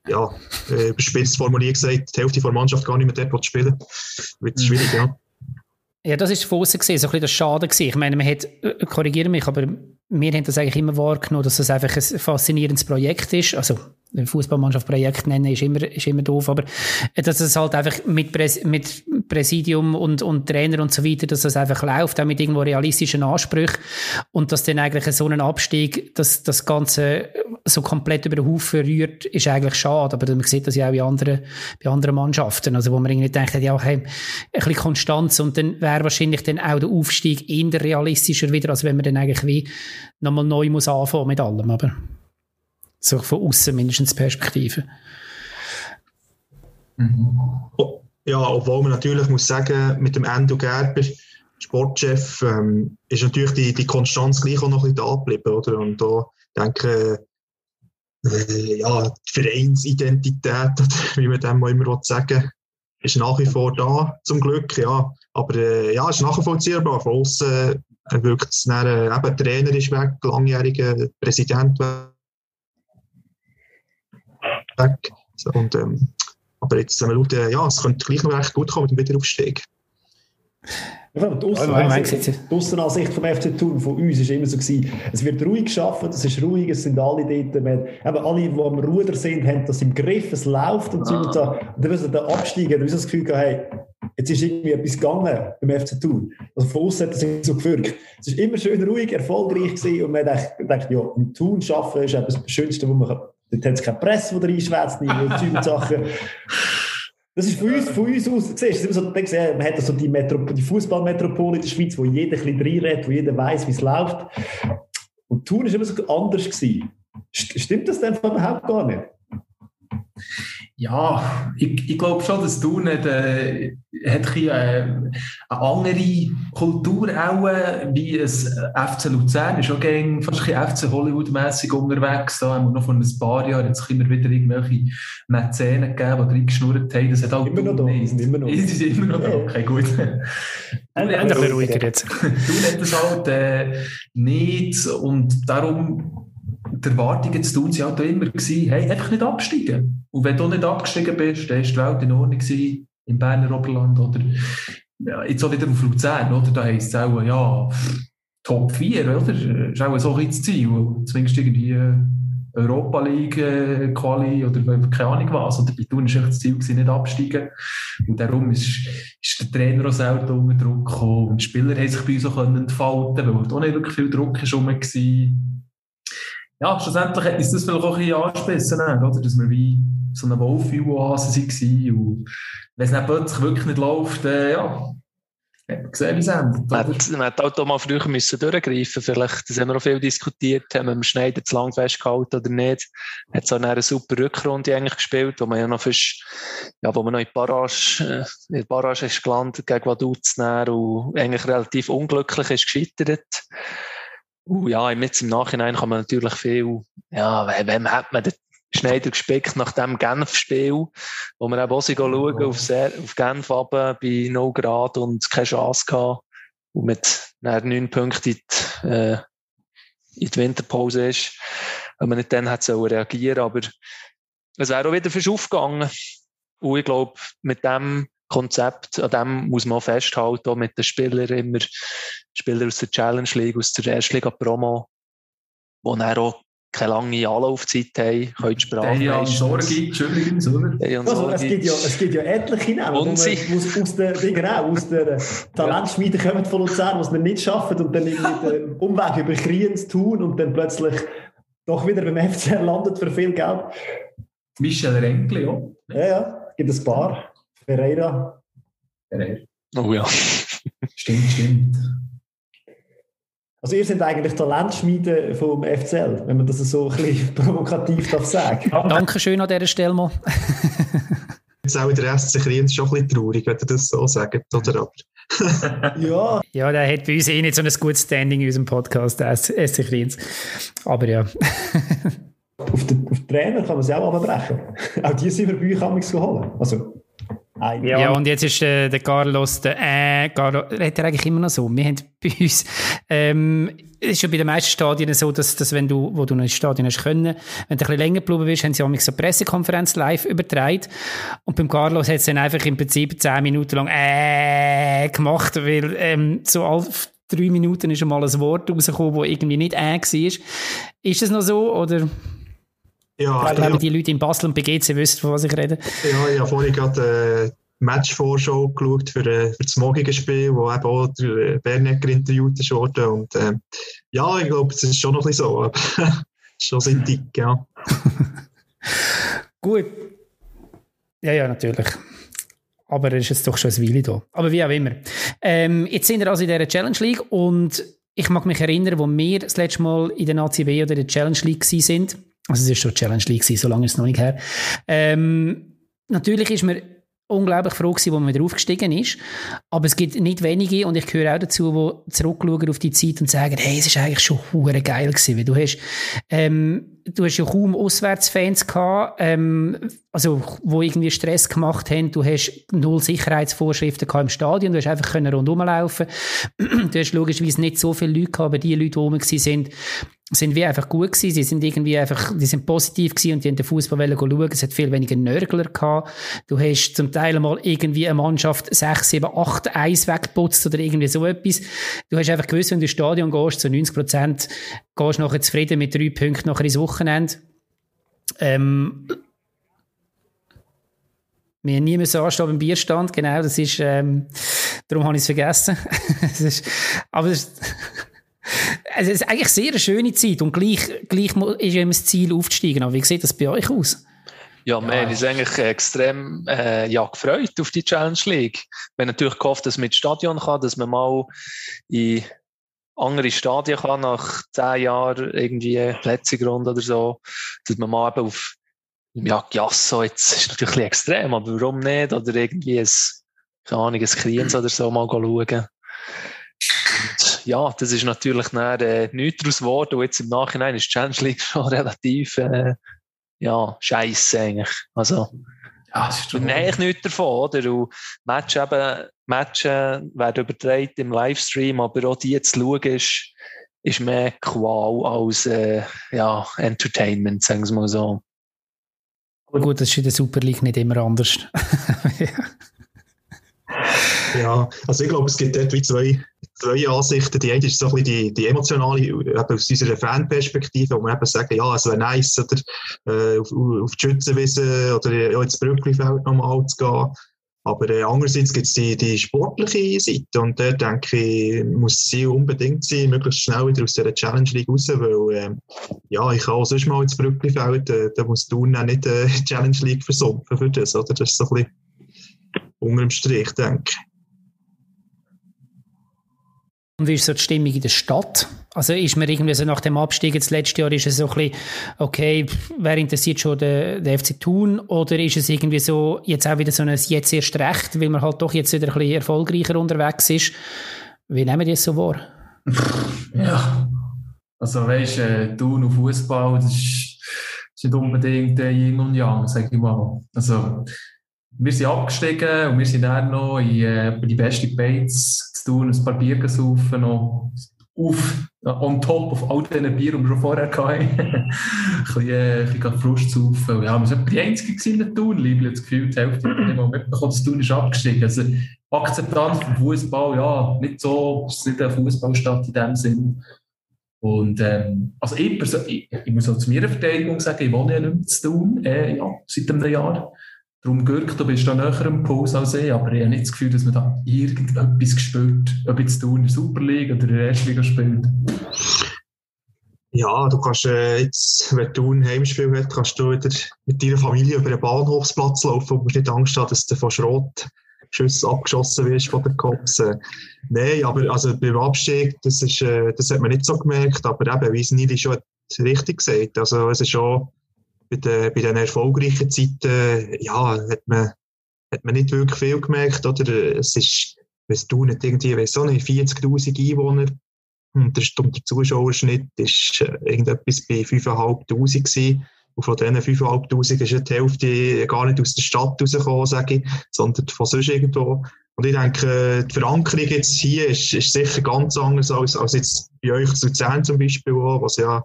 ja, äh, überspitzt formuliert gesagt, die Hälfte der Mannschaft gar nicht mehr dort spielen Wird schwierig, ja. Ja, das ist von außen gesehen, so ein bisschen das Schade gewesen. Ich meine, man hat, äh, korrigiere mich, aber wir haben das eigentlich immer wahrgenommen, dass das einfach ein faszinierendes Projekt ist. Also, Fußballmannschaft Projekt nennen ist immer, ist immer doof, aber dass es halt einfach mit, mit Präsidium und, und Trainer und so weiter, dass das einfach läuft, auch mit irgendwo realistischen Ansprüchen und dass dann eigentlich so ein Abstieg, dass das Ganze so komplett über den Haufen rührt, ist eigentlich schade, aber man sieht das ja auch bei anderen, bei anderen Mannschaften, also wo man irgendwie denkt, ja, hey, ein bisschen Konstanz und dann wäre wahrscheinlich dann auch der Aufstieg eher realistischer wieder, als wenn man dann eigentlich wie nochmal neu muss anfangen mit allem, aber so von außen mindestens Perspektive. Mhm. Ja, obwohl man natürlich muss sagen, mit dem Endo Gerber, Sportchef, ähm, ist natürlich die, die Konstanz gleich auch noch ein bisschen da geblieben, oder? Und da denke äh, ja, die Vereinsidentität, wie man dem immer sagen ist nach wie vor da, zum Glück, ja. Aber äh, ja, ist nachvollziehbar. Von außen äh, wirkt es dann, äh, eben Trainer ist weg, langjähriger Präsident weg. Und, ähm, aber jetzt, wenn wir schauen, ja, es könnte gleich noch recht gut kommen mit dem Wiederaufstieg. Ja, die, Aussenansicht, die Aussenansicht vom FC Thun von uns war immer so, gewesen, es wird ruhig geschaffen, es ist ruhig, es sind alle dort, man, eben alle, die am Ruder sind, haben das im Griff, es läuft und so. Und, so. und dann müssen wir absteigen, dann haben das Gefühl gehabt, hey, jetzt ist irgendwie etwas gegangen beim FC Thun. Also von außen hat das so gewirkt. Es ist immer schön ruhig, erfolgreich gewesen und man denkt, ja, im Thun arbeiten ist etwas das Schönste, was man kann. Dort hat es keine Presse, die reinschwätzt, nicht Sachen. Das ist von uns, von uns aus, siehst du, so, man hat so die, die Fußballmetropole in der Schweiz, wo jeder ein bisschen reinredet, wo jeder weiß, wie es läuft. Und Thun war immer so anders. Gewesen. Stimmt das denn überhaupt gar nicht? Ja, ich, ich glaube schon, dass du nicht äh, hat ein, äh, eine andere Kultur auch, äh, wie ein FC Luzern ist auch gegen fast ein FC Hollywood-mässig unterwegs. Da haben wir noch vor ein paar Jahren jetzt immer wieder irgendwelche Mäzenen gegeben, die reingeschnurrt haben. Das hat auch immer noch da. Sind immer noch. Sind immer noch da. Okay, gut. Ein bisschen ruhiger jetzt. Das halt äh, nicht und darum die Erwartungen zu tun waren halt immer, gewesen, hey, einfach nicht absteigen. Und wenn du nicht abgestiegen bist, dann war die Welt in Ordnung gewesen, im Berner Oberland oder ja, jetzt auch wieder auf Luzern, oder? Da heisst es auch, ja, Top 4, oder? Ist auch so ein Ziel, zumindest irgendwie äh, Europa League äh, Quali oder keine Ahnung was. Oder bei Thun war das Ziel, gewesen, nicht absteigen. Und darum ist, ist der Trainer auch selten unter Druck gekommen. Und die Spieler haben sich bei uns auch entfalten weil auch nicht wirklich viel Druck war ja, schlussendlich hat uns das vielleicht auch ein bisschen angespissen, oder? Dass wir wie so eine Wohlfühl-Oase waren. Und wenn es dann plötzlich wirklich nicht läuft, äh, ja, gesehen, wie es endet. Man, hätte auch mal früher müssen durchgreifen Vielleicht, das haben wir auch viel diskutiert, haben wir im Schneider zu lang festgehalten oder nicht. Hat so eine super Rückrunde eigentlich gespielt, wo man ja noch fast, ja, wo man noch in Barrage, äh, in ist gelandet gegen Vaduz und eigentlich relativ unglücklich ist gescheitert. Uh, ja, jetzt im Nachhinein kann man natürlich viel, ja, wem hat man den Schneider gespickt nach dem Genf-Spiel, wo wir eben auch schauen oh. auf, auf Genf runter, bei 0 Grad und keine Chance gehabt und mit neun Punkten in die, äh, in die Winterpause ist, wenn man nicht dann hat sollen reagieren, aber es wäre auch wieder fürs aufgegangen. Und ich glaube, mit dem Konzept, an dem muss man festhalten, auch mit den Spielern immer, Spieler aus der Challenge League, aus der Erstliga Promo, die dann auch keine lange Anlaufzeit haben, können Sprache Ja, Sorge übrigens, oder? Also, es, gibt ja, es gibt ja etliche Namen, und sie. Aus, aus, der, genau, aus der Talentschmiede kommen von Luzern, was man nicht schaffen und dann irgendwie den Umweg über Kriens tun und dann plötzlich doch wieder beim FCR landet für viel Geld. Michel Renkli, ja. Ja, ja, gibt es ein paar. Pereira. Pereira. Oh ja. stimmt, stimmt. Also ihr seid eigentlich Talentschmiede vom FCL, wenn man das so ein bisschen provokativ darf sagen. Dankeschön an dieser Stelle mal. Jetzt auch in der SC Kriens schon ein bisschen traurig, wenn ihr das so sagt, oder aber? ja. Ja, der hat bei uns eh nicht so ein gutes Standing in unserem Podcast, der SC Kriens. Aber ja. auf, den, auf den Trainer kann man es auch abbrechen. Auch die sind wir bei euch geholt. Also, ja, ja, und jetzt ist äh, der Carlos, der äh, Carlos, redet er eigentlich immer noch so. Wir haben bei uns, ähm, es ist ja bei den meisten Stadien so, dass, dass wenn du, wo du noch ins Stadion hast können, wenn du ein bisschen länger geblieben bist, haben sie auch so eine Pressekonferenz live übertragen. Und beim Carlos hat es dann einfach im Prinzip zehn Minuten lang äh gemacht, weil ähm, so auf drei Minuten ist schon mal ein Wort rausgekommen, das irgendwie nicht äh war. Ist das noch so, oder? Ja, glaube, ja. die Leute in Basel und BGC wissen, von was ich rede. Ja, ich habe vorhin gerade äh, Matchvorschau geschaut für, äh, für das morgige Spiel, wo eben auch der äh, Bernecker interviewt wurde. Und äh, ja, ich glaube, es ist schon noch ein bisschen so. schon sehr dick, ja. Gut. Ja, ja, natürlich. Aber er ist jetzt doch schon ein Weile da. Aber wie auch immer. Ähm, jetzt sind wir also in dieser Challenge League und ich mag mich erinnern, wo wir das letzte Mal in der ACB oder der Challenge League sind also es ist schon Challenge League, so lange ist es noch nicht her. Ähm, natürlich ist man unglaublich froh gewesen, wo man wieder aufgestiegen ist. Aber es gibt nicht wenige, und ich gehöre auch dazu, die zurückschauen auf die Zeit und sagen, hey, es ist eigentlich schon hure geil gewesen, weil du hast, ähm, du hast ja kaum Auswärtsfans gehabt, ähm, also wo irgendwie Stress gemacht haben. Du hast null Sicherheitsvorschriften im Stadion, du hast einfach können rundherum laufen. du hast logischerweise nicht so viele Leute gehabt, aber die Leute, die rum sind, sind wie einfach gut gewesen. Sie sind irgendwie einfach, die sind positiv gewesen und die haben den Fußball schauen. Es hat viel weniger Nörgler gehabt. Du hast zum Teil mal irgendwie eine Mannschaft 6, 7, 8 Eis weggeputzt oder irgendwie so etwas. Du hast einfach gewusst, wenn du ins Stadion gehst, zu 90 Prozent, gehst nachher zufrieden mit drei Punkten nachher ins Wochenende. Ähm, wir haben nie müssen anstehen beim Bierstand, genau, das ist, ähm, darum habe ich es vergessen. ist, aber das ist, es ist eigentlich sehr eine schöne Zeit und gleich, gleich ist immer das Ziel aufzusteigen. Aber wie sieht das bei euch aus? Ja, wir haben uns eigentlich extrem äh, ja, gefreut auf die Challenge League. Wir haben natürlich gehofft, dass man mit Stadion kann, dass man mal in andere Stadien kann, nach zehn Jahren irgendwie Plätzegrund oder so, dass man mal eben auf ja, Giasso, jetzt ist natürlich ein extrem, aber warum nicht? Oder irgendwie ein, keine Ahnung, ein Kriens oder so mal schauen. Und ja, das ist natürlich dann, äh, nichts daraus geworden. Und jetzt im Nachhinein ist die Challenge League schon relativ äh, ja, scheiße eigentlich. Also, ja, ist eigentlich nichts davon, oder? Und Match eben, Matches werden übertragen im Livestream, aber auch die zu schauen ist, ist mehr Qual als äh, ja, Entertainment, sagen wir mal so. Aber gut, das ist in der Super League nicht immer anders. ja. ja, also ich glaube, es gibt dort wie zwei, zwei Ansichten. Die eine ist so ein bisschen die, die emotionale, eben aus unserer Fanperspektive, wo wir eben sagen, ja, es wäre nice, oder, äh, auf, auf die Schützenwiese oder ja, ins Brücklifeld nochmal zu gehen. Aber äh, andererseits gibt es die, die sportliche Seite und da denke ich, muss sie unbedingt sein, möglichst schnell wieder aus dieser Challenge League raus, weil äh, ja, ich kann auch sonst mal ins Brücklifeld, äh, da muss du auch nicht äh, Challenge League versumpfen für das, oder? Das ist so ein bisschen unter dem Strich, denke ich. Und wie ist so die Stimmung in der Stadt? Also ist mir irgendwie so nach dem Abstieg jetzt letztes Jahr, ist es so ein bisschen, okay, wer interessiert schon den, den FC Thun? Oder ist es irgendwie so, jetzt auch wieder so ein jetzt erst recht, weil man halt doch jetzt wieder ein bisschen erfolgreicher unterwegs ist? Wie nehmen die das so wahr? Ja, also weißt du, äh, Thun und Fußball, das ist, nicht unbedingt äh, Yin und Yang, sag ich mal. Also wir sind abgestiegen und wir sind dann noch in äh, die beste Bates zu tun, ein paar Bier gesaufen, noch auf, on top auf all diesen Bier, die wir schon vorher hatten. ein bisschen, äh, bisschen Frust saufen. Ja, wir waren die Einzigen in Thun. Ich das Gefühl, die Hälfte nicht mal mitbekommen, dass Thun ist abgestiegen. Also Akzeptanz vom Fußball, ja, nicht so, es ist nicht eine Fußballstadt in dem Sinn. Und ähm, also ich, ich, ich muss auch zu meiner Verteidigung sagen, ich wohne ja nicht mehr zu tun, äh, ja, seit einem Jahr. Darum, Gürk, du bist da näher am Puls als ich, aber ich habe nicht das Gefühl, dass man da irgendetwas gespürt, ob jetzt du in der Super League oder in der Ersten Liga spielt. Ja, du kannst äh, jetzt, wenn du ein Heimspiel hast, kannst du wieder mit deiner Familie über den Bahnhofsplatz laufen und musst nicht Angst haben, dass du von Schrot Schüsse abgeschossen wirst von den Cops. Äh, Nein, aber also beim Abstieg, das, ist, äh, das hat man nicht so gemerkt, aber eben, wie es Nili schon richtig gesagt also es ist schon bei den, bei den erfolgreichen Zeiten, ja, hat man, hat man nicht wirklich viel gemerkt, oder? Es ist, es tun nicht irgendwie, weiss so nicht, 40.000 Einwohner. Und der, der Zuschauerschnitt ist äh, irgendetwas bei 5.500 gewesen. Und von diesen 5'500 ist die Hälfte gar nicht aus der Stadt rausgekommen, sage ich, sondern von sonst irgendwo. Und ich denke, die Verankerung jetzt hier ist, ist sicher ganz anders als, als jetzt bei euch zu Luzern zum Beispiel, was ja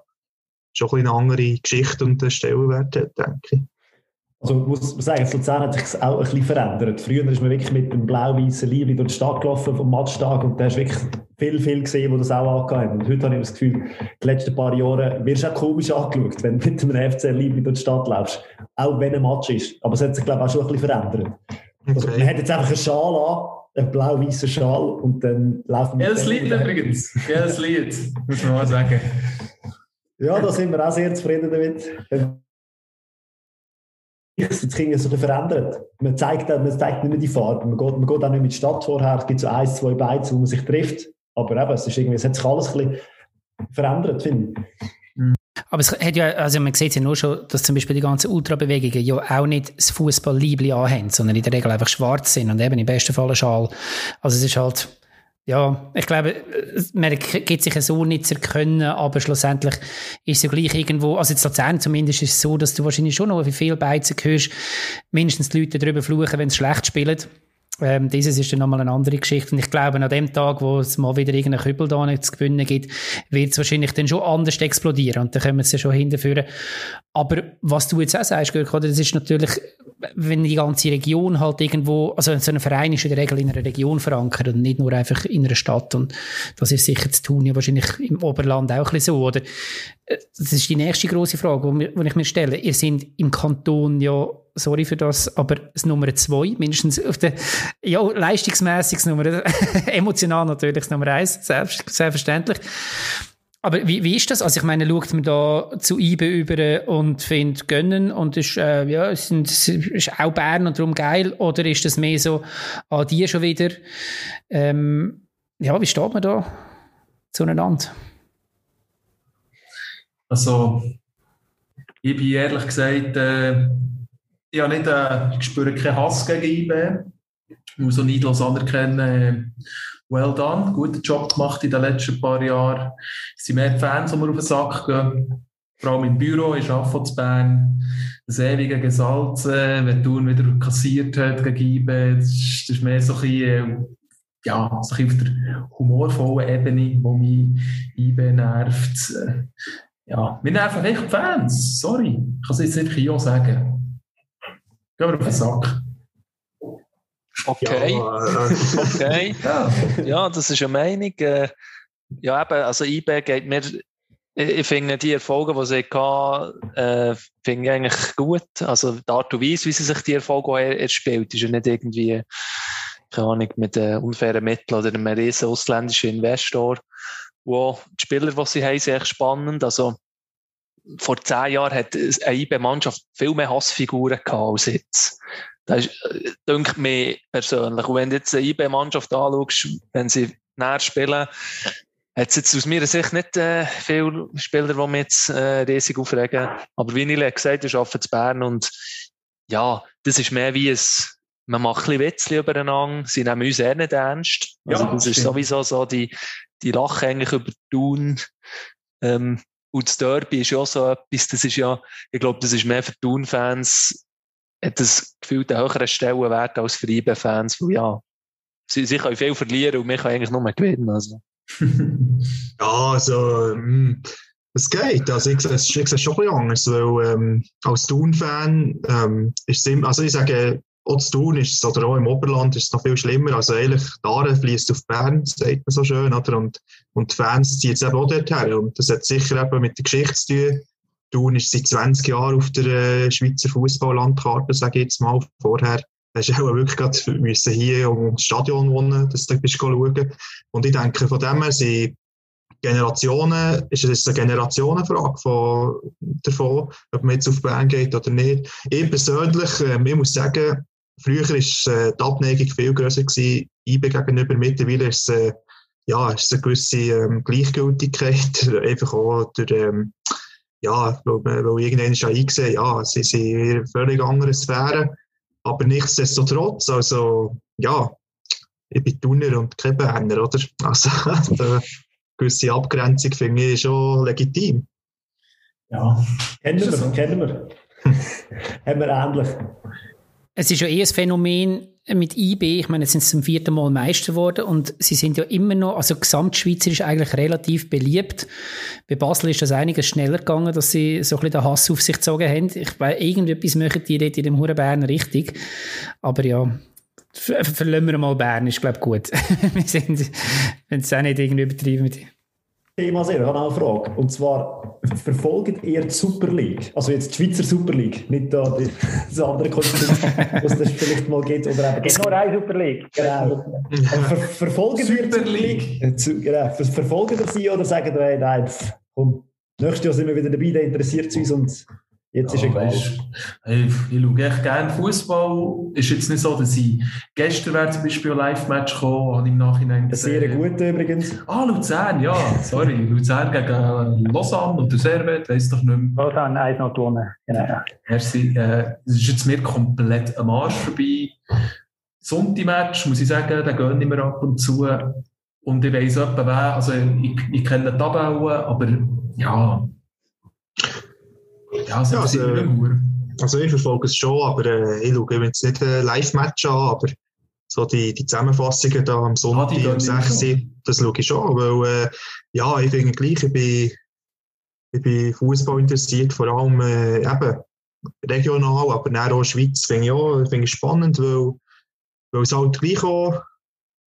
schon ein eine andere Geschichte und Stellenwert hat, denke ich. Also muss man sagen, Luzern hat sich auch ein bisschen verändert. Früher ist man wirklich mit dem blau-weißen Liebling durch die Stadt gelaufen vom Matchtag und da hast wirklich viel, viel gesehen, wo das auch angehört Und heute habe ich das Gefühl, die letzten paar Jahre wirst du auch komisch angeschaut, wenn du mit einem FC Liebling durch die Stadt läufst. Auch wenn ein Match ist. Aber es hat sich, glaube ich, auch schon ein bisschen verändert. Okay. Also, man hat jetzt einfach einen Schal an, einen blau-weißen Schal und dann laufen wir... Ja, das Lied übrigens. Ja, das Lied, muss man mal sagen. Ja, da sind wir auch sehr zufrieden damit. Ging es so verändert. Man zeigt, man zeigt nicht mehr die Farbe. Man geht, man geht auch nicht mit der Stadt vorher. Es gibt so ein, zwei Beizen, wo man sich trifft. Aber eben, es, ist irgendwie, es hat sich alles ein bisschen verändert, finde ich. Aber es hat ja, also man sieht ja nur schon, dass zum Beispiel die ganzen Ultrabewegungen ja auch nicht das Fußball-Liebli anhaben, sondern in der Regel einfach schwarz sind und eben im besten Fall ein Schal. Also es ist halt, ja, ich glaube, man gibt sich so nicht zu erkennen, aber schlussendlich ist es ja gleich irgendwo, also in Luzern zumindest ist es so, dass du wahrscheinlich schon noch viel Beizen hörst, mindestens die Leute darüber fluchen, wenn sie schlecht spielen. Ähm, dieses ist dann nochmal eine andere Geschichte. Und ich glaube, an dem Tag, wo es mal wieder irgendeinen Kübel da nicht zu gewinnen gibt, wird es wahrscheinlich dann schon anders explodieren. Und dann können wir es ja schon hinterführen. Aber was du jetzt auch sagst, Gürk, das ist natürlich, wenn die ganze Region halt irgendwo, also so ein Verein ist in der Regel in einer Region verankert und nicht nur einfach in einer Stadt. Und das ist sicher zu tun, ja wahrscheinlich im Oberland auch ein bisschen so, oder? Äh, das ist die nächste große Frage, die ich mir stelle. Ihr seid im Kanton ja sorry für das, aber das Nummer zwei, mindestens auf der, ja, leistungsmässig das Nummer, emotional natürlich das Nummer eins, selbst, selbstverständlich. Aber wie, wie ist das? Also ich meine, schaut man da zu IBE über und findet gönnen und ist, äh, ja, sind, ist auch Bern und darum geil oder ist das mehr so, ah, die schon wieder? Ähm, ja, wie steht man da zueinander? Also, ich bin ehrlich gesagt, äh, ich, habe nicht, äh, ich spüre keinen Hass gegen IB. Ich muss so neidlos anerkennen, äh, well done, guten Job gemacht in den letzten paar Jahren. Es sind mehr Fans, die mir auf den Sack gehen. Vor allem im Büro ist AFO zu Bern das ewige Gesalzen, wenn Thun wieder kassiert hat gegen IB. Das ist, das ist mehr so ein bisschen, äh, ja, so ein bisschen auf der humorvollen Ebene, wo mich IB nervt. Ja, wir nerven echt Fans, sorry. Ich kann es jetzt nicht ja sagen. Gehen wir auf den Sack. Okay. Ja, äh, okay. ja. ja, das ist eine Meinung. Äh, ja, eben, also IB geht mir, ich finde die Erfolge, die sie hatten, äh, finde ich eigentlich gut. Also die Art und Weise, wie sie sich die Erfolge erspielt, ist ja nicht irgendwie, keine Ahnung, mit einem unfairen Mittel oder einem riesen ausländischen Investor. Wo die Spieler, die sie haben, sind echt spannend. Also, vor zehn Jahren hat eine IB-Mannschaft viel mehr Hassfiguren gehabt als jetzt. Das ist, äh, denke mir persönlich. Und wenn du jetzt eine IB-Mannschaft anschaust, wenn sie näher spielen, hat es jetzt aus meiner Sicht nicht äh, viele Spieler, die mich jetzt äh, riesig aufregen. Aber wie Nile gesagt hat, arbeiten zu Bern und ja, das ist mehr wie ein, man macht ein bisschen Witzchen übereinander, sie nehmen uns eher nicht ernst. Also ja, das ist sowieso so, die, die lachen eigentlich über Tun. Ähm, und das Derby ist ja auch so etwas, das ist ja, ich glaube, das ist mehr für Thun-Fans, hat das Gefühl einen höheren Stellenwert als für IB-Fans, weil ja, sie, sie können viel verlieren und wir können eigentlich nur gewinnen. Also. ja, also, hm, es geht. Also, ich sehe es schon ein bisschen anders, weil ähm, als Thun-Fan ähm, ist es also ich sage, auch zu tun ist oder auch im Oberland ist es noch viel schlimmer. Also eigentlich, die fließt auf Bern, sagt man so schön, oder? Und, und die Fans ziehen jetzt eben auch dorthin. Und das hat sicher eben mit der Geschichte zu tun. Thun ist seit 20 Jahren auf der äh, Schweizer Fußballlandkarte, sage ich jetzt mal. Vorher hast du auch wirklich gerade müssen hier um das Stadion wohnen, dass du bist schauen. Und ich denke, von dem her sind Generationen, ist es eine Generationenfrage von, davon, ob man jetzt auf Bern geht oder nicht. Ich persönlich, äh, ich muss sagen, Früher war äh, die Abneigung viel grösser gewesen, gegenüber. Mittlerweile ist es, äh, ja, ist eine gewisse ähm, Gleichgültigkeit, einfach auch durch, ähm, ja, weil, weil irgendwann schon eingesehen, ja, sie sind in einer völlig anderen Sphäre. Aber nichtsdestotrotz, also, ja, ich bin Tuner und kein Berner, oder? Also, eine gewisse Abgrenzung finde ich schon legitim. Ja, kennen wir, kennen wir. Haben wir ähnlich. Es ist ja eh ein Phänomen mit IB. Ich meine, jetzt sind sie zum vierten Mal Meister geworden und sie sind ja immer noch, also Gesamtschweizer ist eigentlich relativ beliebt. Bei Basel ist das einiges schneller gegangen, dass sie so ein bisschen den Hass auf sich gezogen haben. Ich weiß, irgendetwas möchten die dort in dem Huren Bern richtig. Aber ja, verlassen wir mal Bern, ist glaube ich gut. wir sind, wenn es auch nicht irgendwie übertrieben mit Thema sehr, ich habe auch eine Frage. Und zwar, verfolgt ihr die Super League? Also jetzt die Schweizer Super League, nicht da die, das andere Konzept, was es vielleicht mal gibt. Oder eben, es gibt nur eine Super League. Genau. ver verfolgt ihr die Super League? Genau. Ver verfolgt ihr sie oder sagen ihr, nein, komm, nächstes Jahr sind wir wieder dabei, der interessiert uns und Jetzt ist ja, egal. Weißt, hey, ich schaue echt gerne Fußball. Ist jetzt nicht so, dass ich gestern wäre zum Beispiel ein Live-Match gekommen, habe im Nachhinein gesehen. Sehr gut übrigens. Ah, Luzern, ja, sorry. Luzern gegen Lausanne und der Servet, weiss doch nicht mehr. Lausanne, eins noch gewonnen, genau. Merci. Äh, das ist jetzt mir komplett am Arsch vorbei. Sonntag-Match, muss ich sagen, da gehen wir ab und zu. Und ich weiss etwa, wer, also ich, ich kenne die Tabelle, aber ja. Ja, Ja, es also- Also ich verfolge es schon, aber äh, ich schaue jetzt nicht ein Live-Match an, aber so die, die Zusammenfassungen da am Sonntag Ah, um gehen 6 nicht Uhr, das schaue ich schon, weil äh, ja, ich finde gleich, ich bin, ich bin Fußball interessiert, vor allem äh, eben regional, aber dann auch Schweiz finde ich auch finde ich spannend, weil, weil es halt gleich auch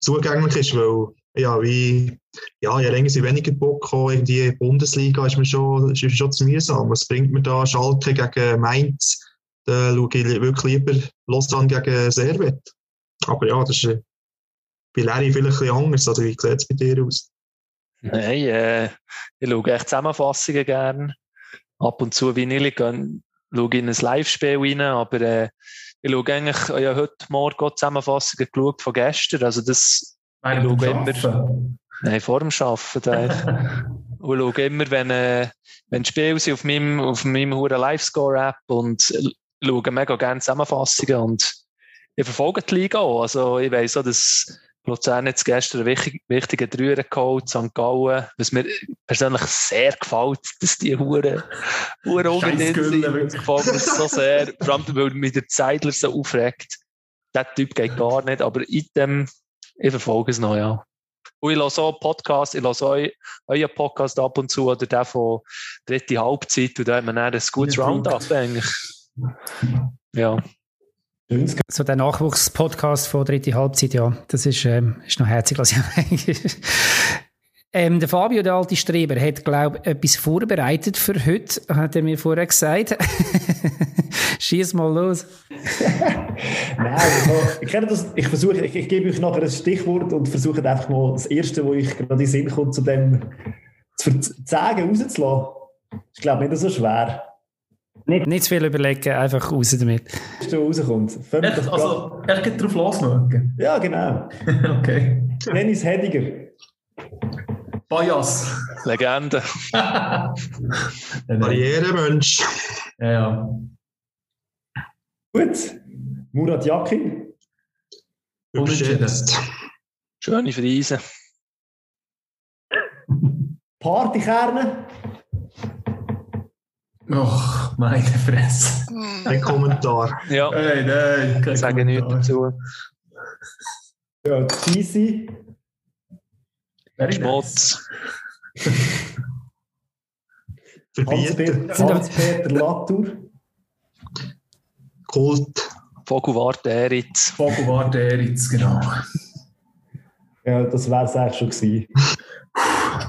zugänglich ist, weil ja, wie, ja, je länger sie weniger Bock haben, irgendwie Bundesliga ist mir schon, ist mir schon zu mühsam. Was bringt mir da Schalke gegen Mainz? Da schaue ich wirklich lieber Lausanne gegen Servet. Aber ja, das ist äh, bei Larry vielleicht ein bisschen anders. Also, wie sieht es bei dir aus? Nein, äh, ich schaue echt Zusammenfassungen gerne. Ab und zu, wie ich schaue ich in ein Live-Spiel rein, aber äh, ich schaue eigentlich, ich heute Morgen auch Zusammenfassungen von gestern, also das, Während Ich schaue immer- nein, vor dem Arbeiten. Und schaue immer, wenn, äh, wenn Spiele sind auf meinem, auf meinem huren Live-Score-App und schaue mega gerne Zusammenfassungen und ich verfolge die Liga auch. Also ich weiss auch, dass Luzern jetzt gestern einen wichtigen, wichtigen Dreier geholt, St. Gallen, was mir persönlich sehr gefällt, dass die Huren Huren unbedingt sind. Das gefällt mir so sehr, vor allem, weil mich der Zeidler so aufregt. Der Typ geht gar nicht, aber in dem, ich verfolge es noch, ja. Und ich höre auch Podcast, ich eu, euren Podcast ab und zu, oder der von dritte Halbzeit, und da hat man dann ein gutes Ja, Roundup eigentlich. Ja. So der Nachwuchs-Podcast von dritte Halbzeit, ja, das ist, ähm, ist noch herzig, was ich ähm, Der Fabio, der alte Streber, hat, glaube ich, etwas vorbereitet für heute, hat er mir vorher gesagt. Schieß mal los. Nein, also, ich kenne das. Ich versuche, ich, ich gebe euch nachher ein Stichwort und versuche einfach mal das erste, wo ich gerade in den Sinn kommt, zu dem zu sagen, rauszulassen. Ich glaube nicht so schwer. Nicht zu viel überlegen, einfach raus damit. Das erste, was rauskommt. Echt, also, echt geht drauf losmachen. Ja, genau. okay. Dennis Hediger. Bias. Legende. ja, Barrieremensch. ja. Gut. Murat Yakin. Unentschieden. Überschätzt. Schöne Friese. Partykerne. Och, meine Fresse. Ein Kommentar. Ja, Hey, nein, kein ich sage nichts dazu. Ja, Cheesy. Very. Schmutz. Hans-Peter Hans-Peter Latour. Kult. Vogelwart Eritz. Vogelwart Eritz, genau. Ja, das wäre es eigentlich schon gewesen.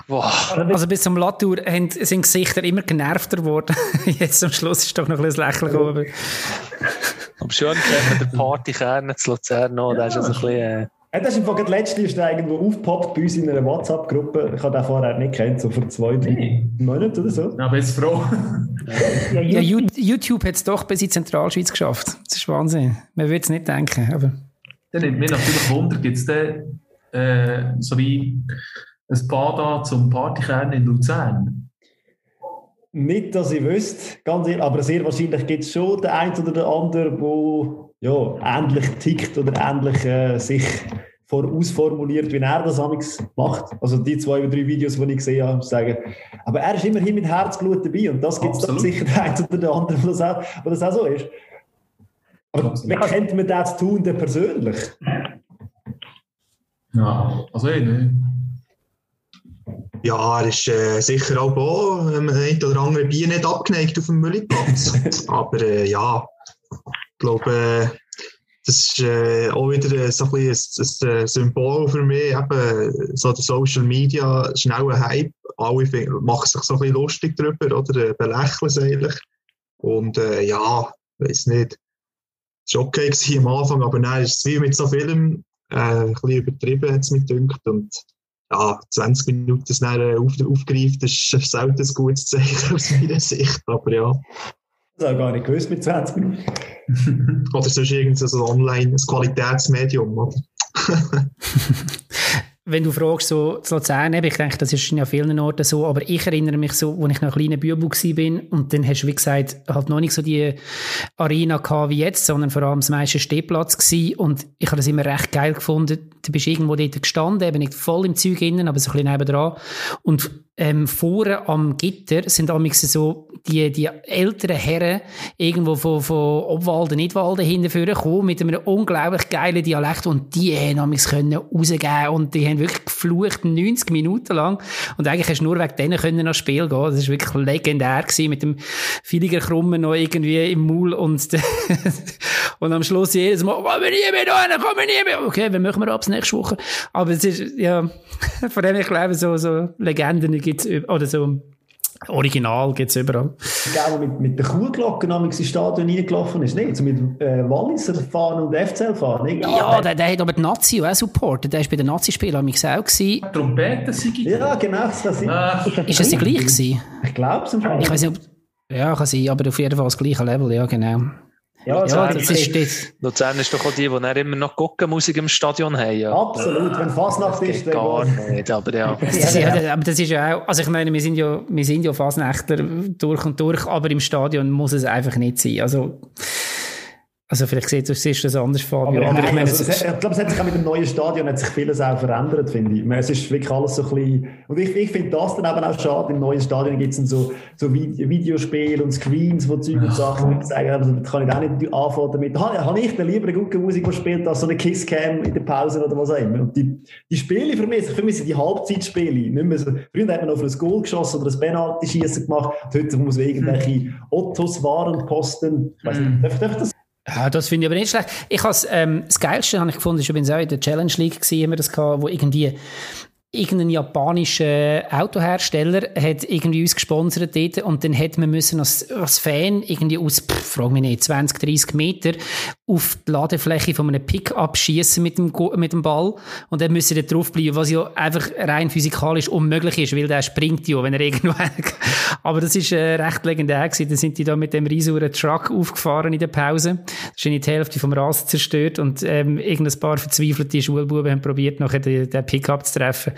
Boah. Also bis zum Latour haben, sind Gesichter immer genervter geworden. Jetzt am Schluss ist doch noch ein bisschen das Lächeln gekommen. Aber schön kennt man den Partykern zu Luzern noch. Der ist also ein bisschen, äh, Ja, das ist im Fall gerade letztens ist der irgendwo aufgepoppt bei uns in einer WhatsApp-Gruppe. Ich habe den vorher nicht kennt, so vor zwei, drei Nee. Monaten oder so. Ja, bin jetzt froh. Ja, You- YouTube hat es doch bis in Zentralschweiz geschafft. Das ist Wahnsinn. Man würde es nicht denken. Aber Dann nimmt mich natürlich Wunder, gibt es denn äh, so wie ein Pada zum Partykern in Luzern? Nicht, dass ich wüsste, ganz ehrlich, aber sehr wahrscheinlich gibt es schon den einen oder den anderen, der ja, ähnlich tickt oder ähnlich äh, sich vorausformuliert, wie er das amigs macht. Also die zwei oder drei Videos, die ich gesehen habe, sagen, aber er ist immerhin mit Herzblut dabei und das gibt es dann sicher den einen oder den anderen, wo das auch, wo das auch so ist. Aber wie kennt man das tun denn persönlich? Ja, also ich nicht. Ja, er ist äh, sicher auch auch ähm, ein oder andere Bier nicht abgeneigt auf dem Müllplatz. Aber äh, ja, ich glaube, äh, das ist äh, auch wieder äh, so ein, ein, ein Symbol für mich. Eben, so der Social Media, schnell ein Hype. Alle machen sich so ein bisschen lustig darüber oder äh, belächeln es eigentlich. Und äh, ja, weiß nicht. Es war okay am Anfang, aber ist es wie mit so Filmen äh, ein bisschen übertrieben, hat es mich gedacht. Und ja, 20 Minuten das dann äh, auf, aufgreift, ist selten ein gutes Zeichen aus meiner Sicht. Aber ja, Das habe ich gar nicht gewusst mit 20 Minuten. oder sonst irgendein so online, ein Qualitätsmedium. Oder? wenn du fragst, so zu Luzern, ich denke, das ist in ja vielen Orten so, aber ich erinnere mich so, als ich noch ein kleiner Bübel bin und dann hast du, wie gesagt, halt noch nicht so die Arena gehabt wie jetzt, sondern vor allem das meiste Stehplatz gewesen und ich habe das immer recht geil gefunden. Du bist irgendwo dort gestanden, eben nicht voll im Zeug innen, aber so ein bisschen nebendran und ähm, vorne am Gitter sind damals so die, die älteren Herren irgendwo von, von Obwalden, Nidwalden hinterführen gekommen mit einem unglaublich geilen Dialekt und die haben damals können rausgehen und die haben wirklich geflucht 90 Minuten lang und eigentlich hast du nur wegen denen können ans Spiel gehen. Das ist wirklich legendär gewesen mit dem Filiger Krummen noch irgendwie im Maul und, und am Schluss jedes Mal, komm nie mehr da komm nie mehr. Okay, wir machen wir ab nächste Woche. Aber es ist, ja, von dem ich glaube, so, so Legenden gibt's, oder so, Original gibt es überall. Genau, mit, mit der Kuhglocke ins Stadion reingelaufen ist, nicht? So mit äh, Walliser fahren und FCL fahren, Ja, der, der hat aber die Nazi auch supportet. Der war bei den Nazi-Spielen am auch. Gewesen. Trompeten sind Ja, genau. Das ist, Ah. Ist das die gleich gewesen? Ich glaube es im Fall. Ich weiß nicht, ob, ja, kann sein, aber auf jeden Fall das gleiche Level, ja, genau. Ja, Ja, das ist das. Luzern ist doch auch die, die immer noch Gockenmusik im Stadion haben. Ja. Absolut, wenn Fasnacht Das ist, gar nicht, aber ja. Das, ja, aber das ist ja auch, also ich meine, wir sind ja, wir sind ja Fasnächtler durch und durch, aber im Stadion muss es einfach nicht sein. Also, also vielleicht siehst du, siehst du das anders, Fabio. Aber, Aber, ich nein, meine, also, es es, ist, ich glaube, es hat sich auch mit dem neuen Stadion hat sich vieles auch verändert, finde ich. Es ist wirklich alles so ein bisschen, und ich, ich finde das dann eben auch schade, im neuen Stadion gibt es so, so Vide- Videospiele und Screens, wo Zeug und Sachen zeigen, also, da kann ich auch nicht anfangen damit. Habe habe ich dann lieber eine gute Musik, die spielt, als so eine Kisscam in der Pause oder was auch immer. Und die, die Spiele für mich, für mich sind die Halbzeitspiele. Nicht mehr so, früher hat man auf ein Goal geschossen oder ein Penalty-Schießen gemacht, heute muss man irgendwelche Ottos Warenposten, ich weiß nicht, darf, darf das ja, das finde ich aber nicht schlecht. Ich has, ähm, das Geilste habe ich gefunden, ist übrigens auch in der Challenge League gewesen, wir das gehabt, wo irgendwie irgendein japanischer Autohersteller hat irgendwie uns gesponsert dort und dann hätte man müssen als, als Fan irgendwie aus, pff, frag mich nicht, 20, 30 Meter auf die Ladefläche von einem Pickup schießen mit dem, mit dem Ball und dann müssen dort draufbleiben, was ja einfach rein physikalisch unmöglich ist, weil der springt ja, wenn er irgendwo Aber das ist äh, recht legendär gewesen. Dann sind die da mit dem riesigen Truck aufgefahren in der Pause. Das ist in die Hälfte vom Rasen zerstört und ähm, irgendein paar verzweifelte Schulbuben haben probiert, nachher den, den Pickup zu treffen.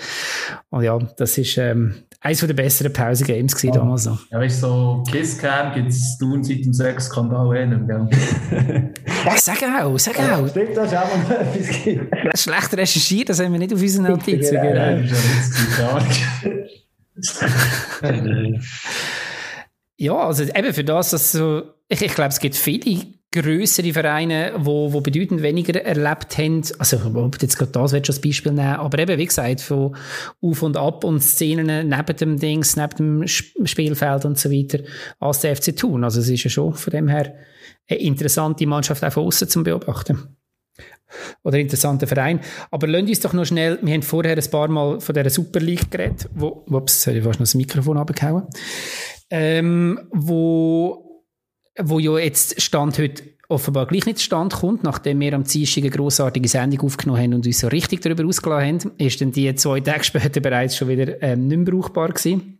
Und ja, das ist ähm, eines der besseren Pausengames gewesen damals noch. Ja, weißt du, so Kisscam gibt es tun seit dem Sex-Skandal eh nicht mehr? Ja, sag auch, sag auch. Stimmt, das ist auch mal etwas. Schlecht recherchiert, das haben wir nicht auf unseren Notizen. Ja, Genau. ja Ja, also eben für das, dass so, ich, ich glaube, es gibt viele größere Vereine, wo, wo bedeutend weniger erlebt haben. Also, ob jetzt gerade das willst, als Beispiel nehmen, aber eben, wie gesagt, von Auf und Ab und Szenen neben dem Dings, neben dem Sp- Spielfeld und so weiter, als der FC Thun. Also, es ist ja schon von dem her eine interessante Mannschaft auch von außen zum Beobachten. Oder interessanter Verein. Aber lasst uns doch noch schnell, wir haben vorher ein paar Mal von dieser Super League geredet, wo, ups, ich fast noch das Mikrofon abgehauen, ähm, wo, wo ja jetzt Stand heute offenbar gleich nicht Stand kommt, nachdem wir am Dienstag eine grossartige Sendung aufgenommen haben und uns so richtig darüber ausgelassen haben, ist dann die zwei Tage später bereits schon wieder ähm, nicht mehr brauchbar gewesen.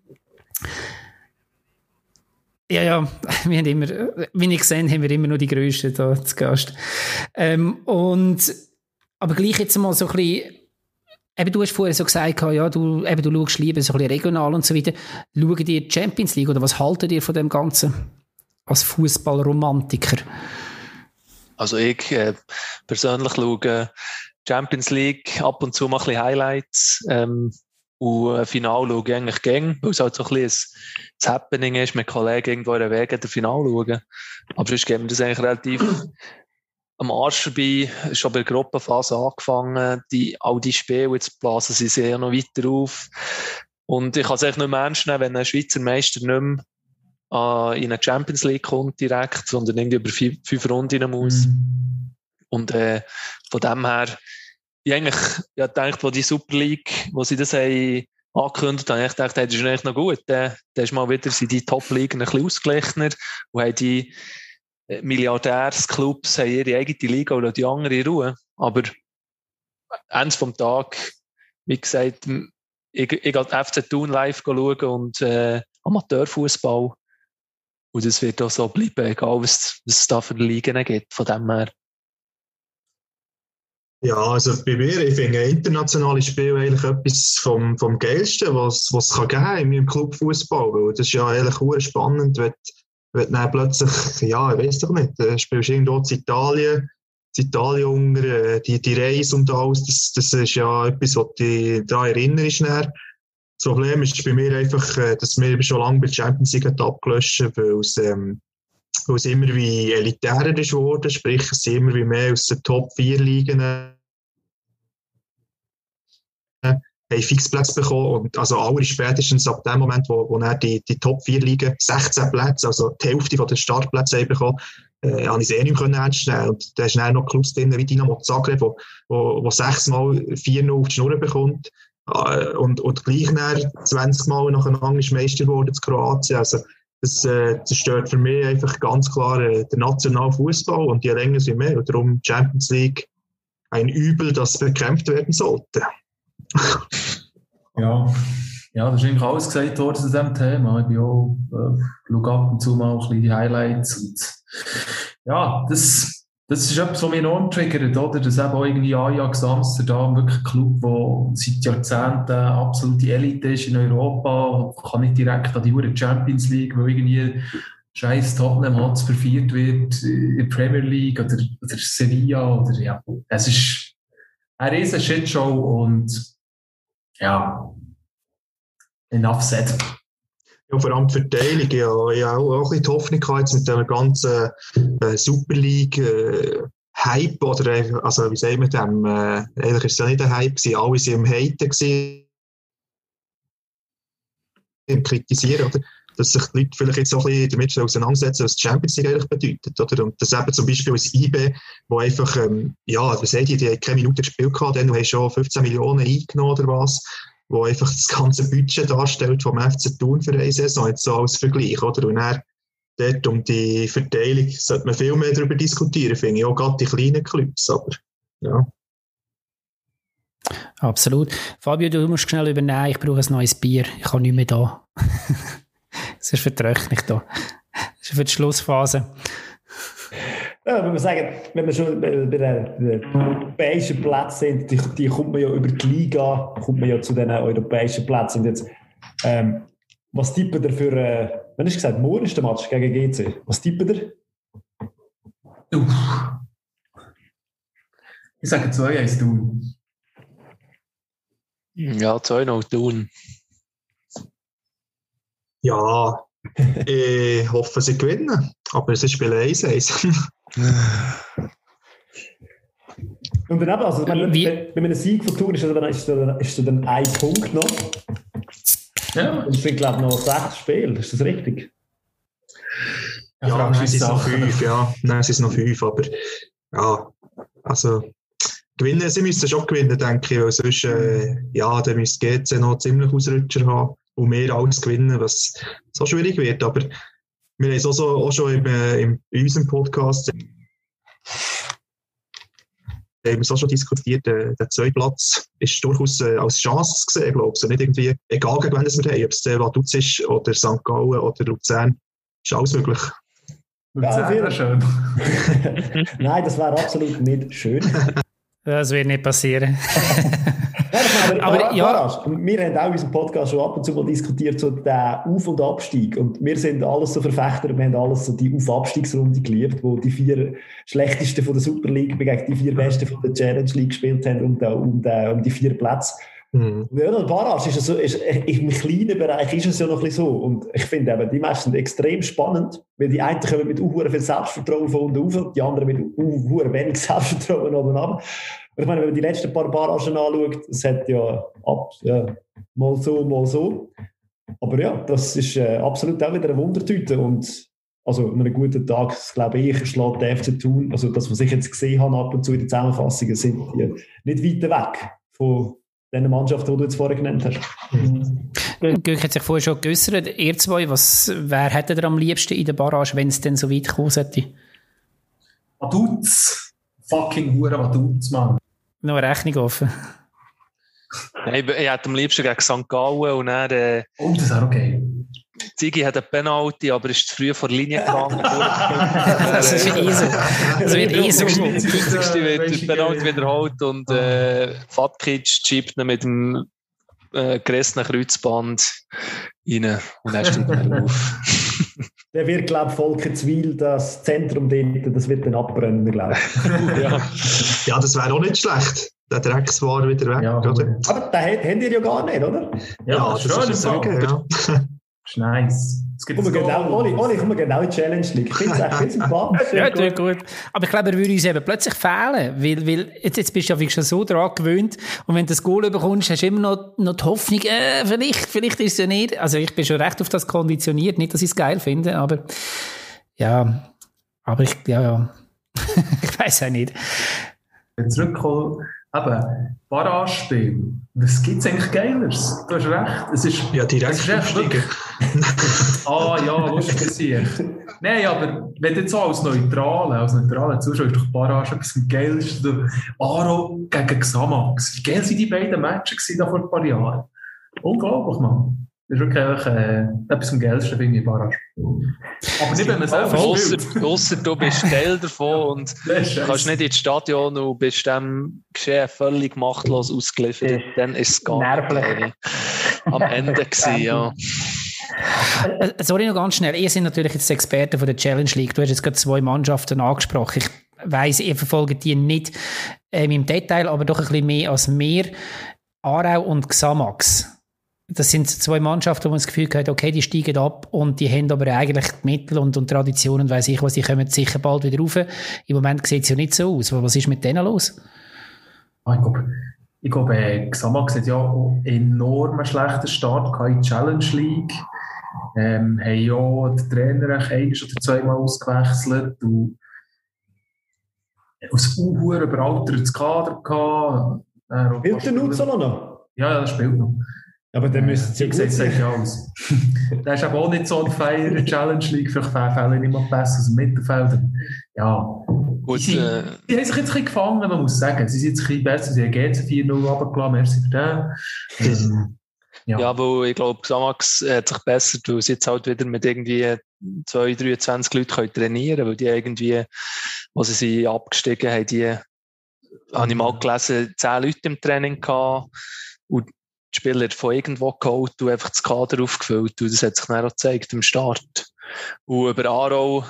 Ja, ja, wir haben immer, wie ich gesehen haben wir immer nur die Größten da zu Gast. Ähm, und, aber gleich jetzt mal so ein bisschen, eben du hast vorher so gesagt, ja, du, eben du schaust lieber so ein bisschen regional und so weiter. Schauen dir die Champions League oder was haltet ihr von dem Ganzen? Als Fußballromantiker? Also ich äh, persönlich schaue Champions League ab und zu mal ein bisschen Highlights ähm, und ein Final schaue ich eigentlich gern, weil es halt so ein bisschen ein, Happening ist, mit Kollegen irgendwo in der Wege der Final schauen. Aber sonst geben wir das eigentlich relativ am Arsch vorbei, schon bei der Gruppenphase angefangen, die, all die Spiele, jetzt blasen sie sehr noch weiter auf. Und ich kann es eigentlich nicht mehr ernst nehmen, wenn ein Schweizer Meister nicht mehr äh, in eine Champions League kommt direkt, sondern irgendwie über fünf, fünf Runden muss. Mhm. Und äh, von dem her, ich eigentlich ja, gedacht, wo die Super League, wo sie das haben angekündigt haben, ich gedacht, hey, das ist eigentlich noch gut. Dann, dann ist mal wieder sind die Top-Ligen ein bisschen ausgeglichener und haben die äh, Milliardärsclubs haben ihre eigene Liga oder die andere in Ruhe. Aber eins vom Tag, wie gesagt, ich, ich gehe FC Thun live schauen und äh, Amateurfußball. Und das wird auch so bleiben, egal was, es da für Ligen gibt. Von dem her Ja, also bei mir, ich finde internationale Spiele eigentlich etwas vom, vom Geilsten, was es kann geben in meinem Clubfußball. Weil das ist ja eigentlich spannend, wenn, wenn dann plötzlich, ja, ich weiß doch nicht, du spielst irgendwo in Italien, in Italien unter, äh, die, die Reise und alles, das, das ist ja etwas, was dich daran erinnerst. Das Problem ist bei mir einfach, äh, dass wir schon lange bei der Champions League abgelöscht weil es, ähm, weil es immer wie elitärer ist geworden, sprich es sind immer wie mehr aus den Top 4 Ligen äh, haben Fixplätze bekommen und also alle spätestens ab dem Moment, wo, wo er die, die Top 4 Ligen 16 Plätze, also die Hälfte von den Startplätzen haben bekommen, äh, ich es eh nicht mehr ernst nehmen Und da ist dann noch Clubs drin, wie Dynamo Zagreb, wo, wo, wo sechsmal 4-0 auf die Schnur bekommt und, und gleich dann 20 Mal nacheinander ist Meister geworden in Kroatien. Also das äh, zerstört für mich einfach ganz klar äh, den nationalen Fußball und je länger sie mehr. Und darum Champions League ein Übel, das bekämpft werden sollte. ja. ja, das ist eigentlich alles gesagt worden zu diesem Thema. Ich bin äh, schaue ab und zu mal ein bisschen die Highlights und ja, das, das ist etwas, was mich enorm triggert, oder? Dass eben auch irgendwie Ajax Amsterdam wirklich ein Club, der seit Jahrzehnten absolute Elite ist in Europa, kann nicht direkt an die Champions League, weil irgendwie scheiß Tottenham Hotspur verfeiert wird in der Premier League oder, oder Sevilla oder ja. Es ist eine riesen Shitshow und ja, enough said. Ja, vor allem die Verteilung. Ja, ich habe auch, ein bisschen die Hoffnung gehabt, mit dem ganzen äh, Super League äh, Hype oder also wie sagen wir dem, äh, eigentlich ist es ja nicht ein Hype gewesen, alle waren im Haten gewesen, im Kritisieren, oder? Dass sich die Leute vielleicht jetzt auch ein bisschen damit auseinandersetzen, was die Champions League eigentlich bedeutet, oder? Und das eben zum Beispiel als IB, wo einfach, ähm, ja, was seht ihr, die haben keine Minute gespielt gehabt, dann, hast schon 15 Millionen eingenommen oder was wo einfach das ganze Budget darstellt vom FC Thun für eine Saison, jetzt so als Vergleich, oder? Und dann, dort um die Verteilung sollte man viel mehr darüber diskutieren, finde ich, auch gerade die kleinen Clubs, aber, ja. Absolut. Fabio, du musst schnell übernehmen, ich brauche ein neues Bier, ich kann nicht mehr da. Sonst vertröchne ich da. Das ist für die Schlussphase. Ja, wenn wir sagen, wenn wir schon bei, den europäischen Plätzen sind, die, die kommt man ja über die Liga, kommt man ja zu den europäischen Plätzen. Und jetzt, ähm, was tippen ihr für, äh, wenn ich gesagt, morgen ist der Match gegen GC. Was tippen ihr? Uff. Ich sage 2-1 Thun. Ja, 2-0 Thun. Ja, ich hoffe, sie gewinnen. Aber es ist Spiel 1-1. Und dann eben, also, wenn, Wie? wenn, wenn man einen Sieg vertun, ist dann, ist dann, ist dann ein Punkt noch. Ja. Und es sind, glaube ich, noch sechs Spiele. Ist das richtig? Ja, ja es sind noch fünf, ja. Nein, es sind noch fünf, aber ja, also gewinnen, sie müssen schon gewinnen, denke ich, weil sonst, äh, ja, dann müsste GC noch ziemlich Ausrutscher haben und mehr alles gewinnen, was so schwierig wird, aber wir haben es auch, so, auch schon im, äh, im, in unserem Podcast haben wir auch schon diskutiert, der, der zweite Platz ist durchaus äh, als Chance gesehen, glaube ich. Also nicht irgendwie, egal gegen wen wir haben, ob es der Vaduz ist oder St. Gallen oder Luzern, ist alles möglich. Ja, wäre schön. Nein, das wäre absolut nicht schön. Das wird nicht passieren. aber, aber ja. wir haben auch in unserem Podcast schon ab und zu mal diskutiert, so den Auf- und Abstieg. Und wir sind alles so Verfechter, wir haben alles so die Auf-Abstiegsrunde geliebt, wo die vier schlechtesten von der Super League gegen die vier besten von der Challenge League gespielt haben um, um, um die vier Plätze. Mhm. Ja, der Barrage ist, so, ist im kleinen Bereich ist es ja noch ein bisschen so. Und ich finde eben, die Matches sind extrem spannend, weil die einen kommen mit unhuren viel Selbstvertrauen von unten rauf, die anderen mit unhuren wenig Selbstvertrauen oben runter. Ich meine, wenn man die letzten paar Barragen anschaut, es hat ja, ab, ja mal so, mal so. Aber ja, das ist äh, absolut auch wieder eine Wundertüte. Und also an einem guten Tag, glaube ich, schlägt der FC Thun, also das, was ich jetzt gesehen habe ab und zu in den Zusammenfassungen, sind die nicht weit weg von den Mannschaften, die du jetzt vorher genannt hast. Mhm. Gürk hat sich vorher schon geäußert. Ihr zwei, was, wer hätte ihr am liebsten in der Barrage, wenn es denn so weit kommen sollte? Vaduz. Fucking Hure Vaduz, Mann. Noch eine Rechnung offen. Nein, ich, hätte am liebsten gegen St. Gallen und dann... Äh, oh, das ist auch okay. Ziggy hat eine Penalty, aber ist zu früh vor der Linie gegangen. das ist eh so. Das wird eh so. 50. wird die Penalty wiederholt und äh, Fatkic schiebt ihn mit dem äh, gerissenen Kreuzband rein und er steht dann auf. Der wird, glaube ich, Volkenswil, das Zentrum dort, das wird dann abbrennen, glaube ich. ja. ja, das wäre auch nicht schlecht. Der Drecks war wieder weg, ja, oder? Aber den habt ihr ja gar nicht, oder? Ja, ja das, das ist sagen, ja. ist nice. Es gibt genau, Oli, Oli, komm genau in die Challenge League. Ich finde es echt sympathisch. ja, gut. gut. Aber ich glaube, er würde uns eben plötzlich fehlen, weil, weil jetzt, jetzt bist du ja schon so daran gewöhnt und wenn du das Goal bekommst, hast du immer noch, noch die Hoffnung, äh, vielleicht, vielleicht ist es ja nicht. Also ich bin schon recht auf das konditioniert, nicht, dass ich es geil finde, aber ja, aber ich, ja, ja. ich weiß auch nicht. Zurückkommen Eben, Barrage-Spiel. Was gibt es eigentlich Geileres? Du hast recht. Es ist, ja, direkt aufsteigen. ah ja, lustig Nein, aber wenn du jetzt so als Neutrale, als neutrale Zuschauer, ist doch Barrage etwas Geiles. Aro gegen Xamax. Wie geil waren die beiden Matches da vor ein paar Jahren? Unglaublich, Mann. Das ist wirklich äh, etwas am geilsten, finde ich, Barrage. Aber nicht, wenn man selber spielt. Ausser du bist Teil davon und kannst nicht ins Stadion und bist dem Geschehen völlig machtlos ausgeliefert. Dann ist es gar nicht am Ende gewesen, ja. Äh, sorry, noch ganz schnell. Ihr seid natürlich jetzt Experten von der Challenge League. Du hast jetzt gerade zwei Mannschaften angesprochen. Ich weiss, ihr verfolgt die nicht ähm, im Detail, aber doch ein bisschen mehr als mir. Aarau und Xamax das sind zwei Mannschaften, wo man das Gefühl hat, okay, die steigen ab und die haben aber eigentlich die Mittel und, und Traditionen, weiß ich was, die kommen sicher bald wieder rauf. Im Moment sieht es ja nicht so aus. Was ist mit denen los? Ah, ich glaube, ich glaube äh, Xamax hat ja einen enorm schlechten Start in die Challenge League. Ähm, haben ja den Trainer ein oder zweimal ausgewechselt und aus Uhr überaltertes Kader gehabt. Äh, Spielt der Nutzolo noch? Ja, ja, das spielt noch. Aber dann müssen sie gesagt, sagt ja alles. der ist aber auch nicht so ein Feier Challenge League. Vielleicht fällt nicht mal besser aus dem Mittelfeld. Ja. Gut, die, äh, die haben sich jetzt ein bisschen gefangen, man muss sagen. Sie sind jetzt ein bisschen besser. Sie haben GC 4-0 runtergelassen. Merci für den. Ähm, ja. ja, weil ich glaube, Xamax hat sich besser, weil sie jetzt halt wieder mit irgendwie 2, 23 Leuten können trainieren können, weil die irgendwie, als sie sind abgestiegen haben, die, habe ich mal gelesen, 10 Leute im Training gehabt. Die Spieler von irgendwo geholt und einfach das Kader aufgefüllt. Und das hat sich dann auch gezeigt im Start. Und über Aarau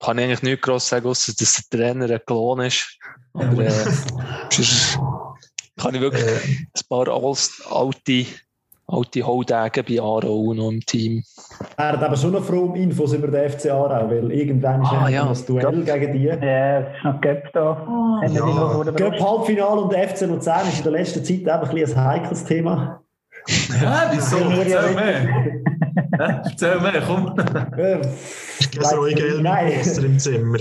kann ich eigentlich nichts gross sagen, außer dass der Trainer ein Klon ist. Aber äh, kann ich wirklich äh. ein paar alte alte Holdägen bei Aarau noch im Team. Er hat aber schon noch froh um Infos über den FC Aarau, weil irgendwann ist ah, ja. das Duell Göp. gegen die. Ja, es ist noch Göpp da. Oh, ja. Göpp Halbfinale und der FC Luzern ist in der letzten Zeit einfach ein, ein heikles Thema. Ja, wieso? Erzähl mehr. Erzähl mehr, komm. Ich gehe so ein im Zimmer.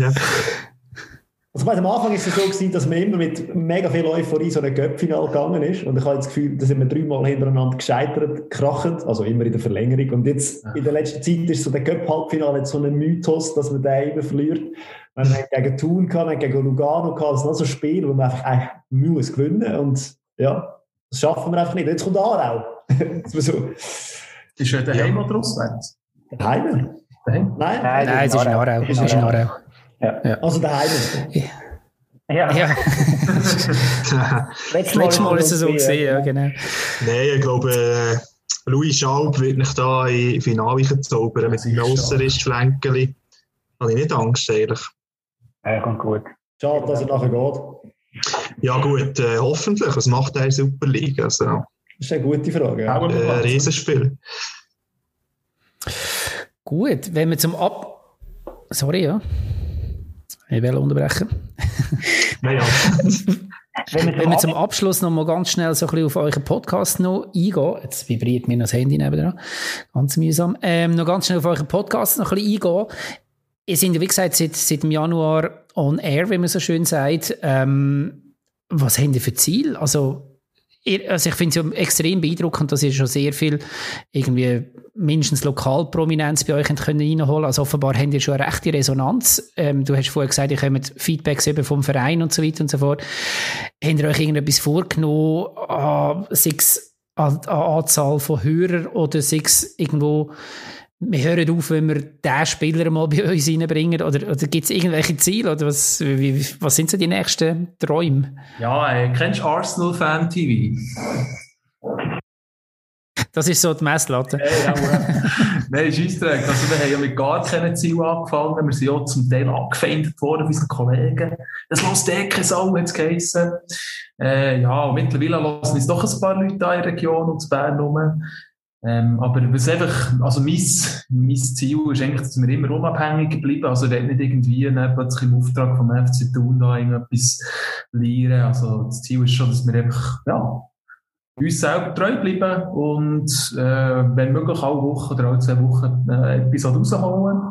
Also am Anfang war es so, gewesen, dass man immer mit mega viel Euphorie so ein Göppfinal gegangen ist. Und ich habe das Gefühl, da sind wir dreimal hintereinander gescheitert, krachend, also immer in der Verlängerung. Und jetzt in der letzten Zeit ist so der Göpp-Halbfinale so ein Mythos, dass man den immer verliert. Man hat gegen Thun gehabt, man gegen Lugano gehabt, das sind also Spiele, wo man einfach eigentlich muss gewinnen Und ja, das schaffen wir einfach nicht. Jetzt kommt Aarau. so. Ist er daheim ja. oder auswärts? Daheim? Nein, nein, nein, es ist in Aarau. Es ist in Aarau. Ja. ja. Also daheim. Ja. ja. Letztes Mal, Mal ist es so gesehen, ja, genau. Nein, ich glaube, äh, Louis Schaub wird mich da in Finale zaubern mit seinem Ausserist-Flänkeli. Habe ich nicht Angst, eigentlich. Ja, kommt gut. Schade, dass er nachher geht. Ja, gut, äh, hoffentlich. Was macht er in Super League? Also, das ist eine gute Frage. Ja. Äh, Riesenspiel. Gut, wenn wir zum Ab. Sorry, ja. Ich will unterbrechen. Naja. Wenn wir, Wenn wir zum Abschluss noch mal ganz schnell so ein bisschen auf euren Podcast noch eingehen, jetzt vibriert mir noch das Handy nebenan, ganz mühsam, ähm, noch ganz schnell auf euren Podcast noch ein bisschen eingehen. Ihr seid, wie gesagt, seit, seit dem Januar on air, wie man so schön sagt. Ähm, was habt ihr für Ziel? Also, also ich finde es ja extrem beeindruckend, dass ihr schon sehr viel irgendwie mindestens Lokalprominenz bei euch können reinholen Also offenbar habt ihr schon eine rechte Resonanz. Ähm, du hast vorher gesagt, ihr kommt Feedbacks eben vom Verein und so weiter und so fort. Habt ihr euch irgendetwas vorgenommen, äh, sei es an, an Anzahl von Hörern oder sei es irgendwo wir hören auf, wenn wir diesen Spieler mal bei uns reinbringen? Oder, oder gibt es irgendwelche Ziele? Oder was, wie, was sind so die nächsten Träume? Ja, äh, kennst du Arsenal Fan TV? Das ist so die Messlatte. Hey, ja, Nein, Scheissdreck. Also, wir haben ja mit gar keinen Ziel angefangen. Wir sind ja zum Teil angefeindet worden von unseren Kollegen. Es lässt eh keine Sau, hat es geheissen. Äh, ja, mittlerweile lassen uns doch ein paar Leute da in der Region und Bern rum. Ähm, aber was einfach, also mein, mein Ziel ist eigentlich, dass wir immer unabhängig bleiben. Also, wir nicht irgendwie plötzlich im Auftrag vom FC Thun da irgendetwas lernen. Also, das Ziel ist schon, dass wir einfach, ja, uns selber treu bleiben und, äh, wenn möglich, alle Woche oder alle zwei Wochen äh, Episode rausholen.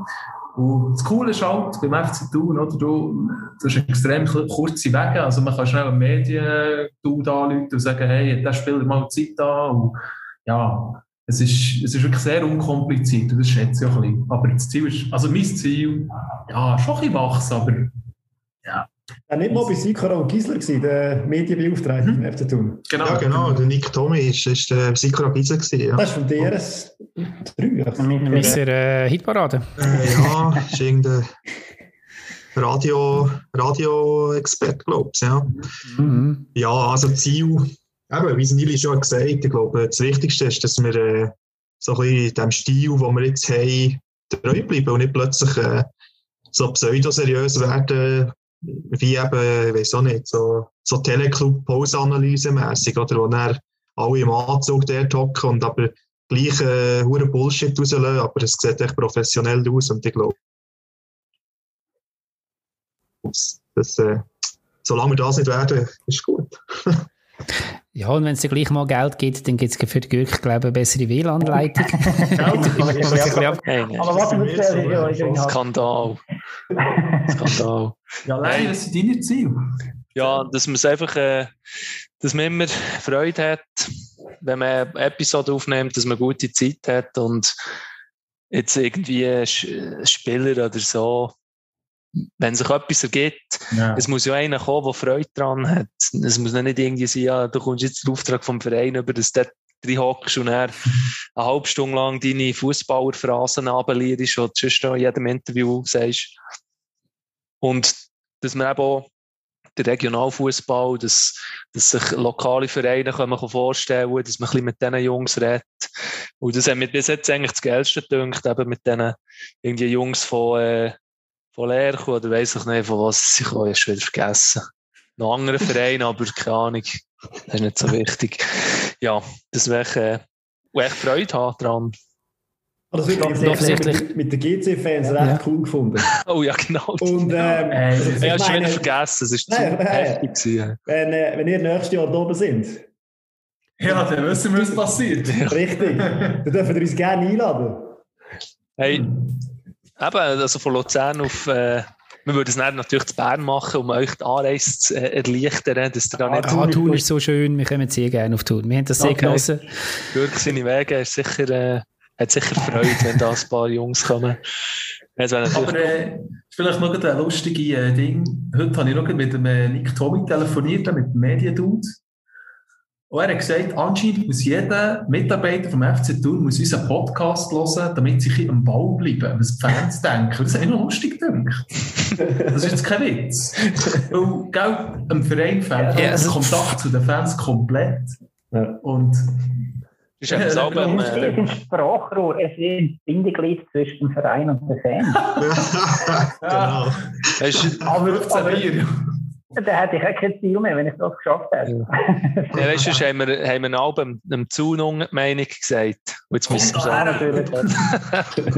Und das Coole ist halt, beim FC Thun, oder, du, das ist extrem kurze Wege. Also, man kann schnell einen Medien anrufen und sagen, hey, der Spieler mal Zeit da. Und, ja, es ist, es ist wirklich sehr unkompliziert und das schätze ich auch ein bisschen. Aber das Ziel ist, also mein Ziel, ja, schon ein bisschen wachsen, aber ja. Ja, nicht mal bei Sikora und Gisler gewesen, der Medienbeauftragte mhm. im FC Thun. Genau. Ja, genau. Der Nick Tommy ist, ist der Sikora Gisler gewesen. Ja. Das ist von DRS 3. Also. Ist er äh, Hitparade? Äh, ja, ist irgendein Radio, Radio-Expert, glaube ich. Ja. Mhm. ja, also Ziel Eben, wie Nili schon gesagt ich glaube, das Wichtigste ist, dass wir äh, so ein bisschen dem Stil, den wir jetzt haben, treu bleiben und nicht plötzlich äh, so pseudoseriös werden, wie eben, ich weiß auch nicht, so, so Teleclub-Pause-Analyse-mässig, oder, wo dann alle im Anzug dort hocken und aber gleich äh, Bullshit rauslassen, aber es sieht echt professionell aus und ich glaube, das, äh, solange wir das nicht werden, ist gut. Ja, und wenn es dir gleich mal Geld gibt, dann gibt es für die Gürk, glaube ich, eine bessere WLAN-Leitung. Aber was ist Skandal. Skandal. Ja, leider, das sind deine Ziele. Ja, dass man es einfach, äh, dass man immer Freude hat, wenn man eine Episode aufnimmt, dass man gute Zeit hat und jetzt irgendwie Spieler oder so wenn sich etwas ergibt, ja. es muss ja einer kommen, der Freude daran hat. Es muss nicht irgendwie sein, ja, du kommst jetzt den Auftrag vom Verein über, dass du drin hockst und er eine halbe Stunde lang deine Fußballerphrasen abellierst, die du sonst in jedem Interview sagst. Und dass man eben auch der Regionalfußball, dass, dass sich lokale Vereine können vorstellen können, dass man ein bisschen mit diesen Jungs redet. Und das hat mir bis jetzt eigentlich das Geilste gedacht, eben mit diesen irgendwie Jungs von, äh, von Leer oder weiss ich nicht, von was ich habe, schon wieder vergessen. Noch andere Vereine, aber keine Ahnung. Das ist nicht so wichtig. Ja, das wäre äh, echt Freude haben dran. Das wird offensichtlich mit den GC-Fans recht ja. cool gefunden. Oh ja, genau. Und, ähm, äh, ich habe schon wieder vergessen, es war zu heftig. Wenn, äh, wenn ihr nächstes Jahr da oben sind. Ja, dann wissen wir, was passiert. Richtig. Dann dürfen wir uns gerne einladen. Hey, Eben, also von Luzern auf, äh, wir würden es natürlich zu Bern machen, um euch die Anreise zu äh, erleichtern, dass ihr da nicht... Ah, Thun ist so schön, wir kommen sehr gerne auf Thun. Wir haben das sehr genossen. Wirklich seine Wege ist sicher, äh, hat sicher Freude, wenn da ein paar Jungs kommen. Aber äh, vielleicht noch ein lustiges äh, Ding. Heute habe ich noch mit dem äh, Nick Tommy telefoniert, mit dem Mediendude. Und er hat gesagt, anscheinend muss jeder Mitarbeiter vom FC Thun muss unseren Podcast hören, damit sie am Ball bleiben, was die Fans denken. Das ist eigentlich lustig gedacht. Das ist jetzt kein Witz. Weil, gell, ein Verein fehlt ja, also Kontakt zu den Fans komplett. Ja. Und ist ja, das Album, es ist ein Sprachrohr, es ist ein Bindeglied zwischen dem Verein und den Fans. genau. aber, aber, dann hätte ich auch kein Ziel mehr, wenn ich das geschafft hätte. Ja, weißt du, haben wir, haben wir einen Album einem Zaun Meinung gesagt. Und jetzt müssen wir sagen.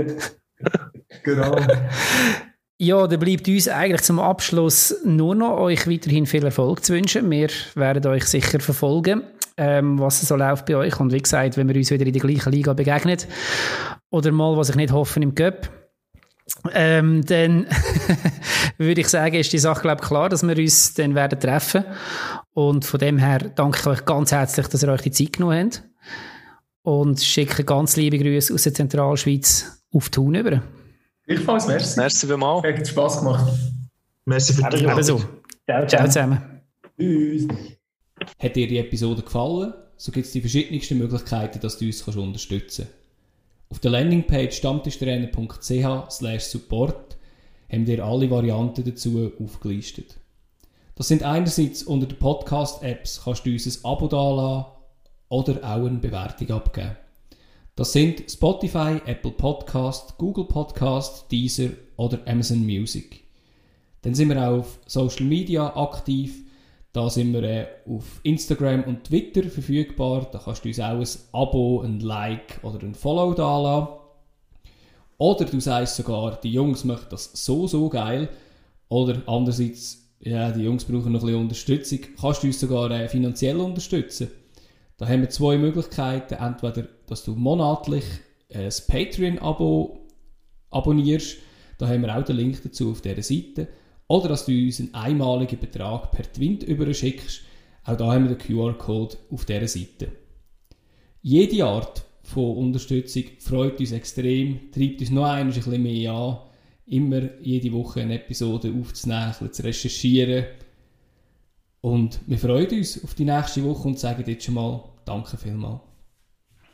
genau. Ja, da bleibt uns eigentlich zum Abschluss nur noch euch weiterhin viel Erfolg zu wünschen. Wir werden euch sicher verfolgen, ähm, was so läuft bei euch. Und wie gesagt, wenn wir uns wieder in der gleichen Liga begegnen oder mal, was ich nicht hoffe, im Cup, ähm, dann würde ich sagen, ist die Sache, glaube ich, klar, dass wir uns dann werden treffen. Und von dem her danke ich euch ganz herzlich, dass ihr euch die Zeit genommen habt. Und schicke ganz liebe Grüße aus der Zentralschweiz auf Thun über. Gleichfalls, merci. Merci vielmals. Hat Spass gemacht. Merci für die Ebenso. Ciao, ciao zusammen. Tschüss. Hat dir die Episode gefallen? So gibt es die verschiedensten Möglichkeiten, dass du uns unterstützen kannst. Auf der Landingpage stammtischtrainer.ch support haben wir alle Varianten dazu aufgelistet. Das sind einerseits unter den Podcast-Apps kannst du uns ein Abo dalassen oder auch eine Bewertung abgeben. Das sind Spotify, Apple Podcast, Google Podcast, Deezer oder Amazon Music. Dann sind wir auch auf Social Media aktiv. Da sind wir äh, auf Instagram und Twitter verfügbar. Da kannst du uns auch ein Abo, ein Like oder ein Follow dalassen. Oder du sagst sogar, die Jungs machen das so, so geil. Oder andererseits, ja, die Jungs brauchen noch ein bisschen Unterstützung. Kannst du uns sogar äh, finanziell unterstützen. Da haben wir zwei Möglichkeiten. Entweder, dass du monatlich ein äh, Patreon-Abo abonnierst. Da haben wir auch den Link dazu auf dieser Seite. Oder dass du uns einen einmaligen Betrag per Twint überschickst. Auch da haben wir den QR-Code auf dieser Seite. Jede Art von Unterstützung freut uns extrem, treibt uns noch ein bisschen mehr an, immer jede Woche eine Episode aufzunehmen, zu recherchieren. Und wir freuen uns auf die nächste Woche und sagen jetzt schon mal Danke vielmals.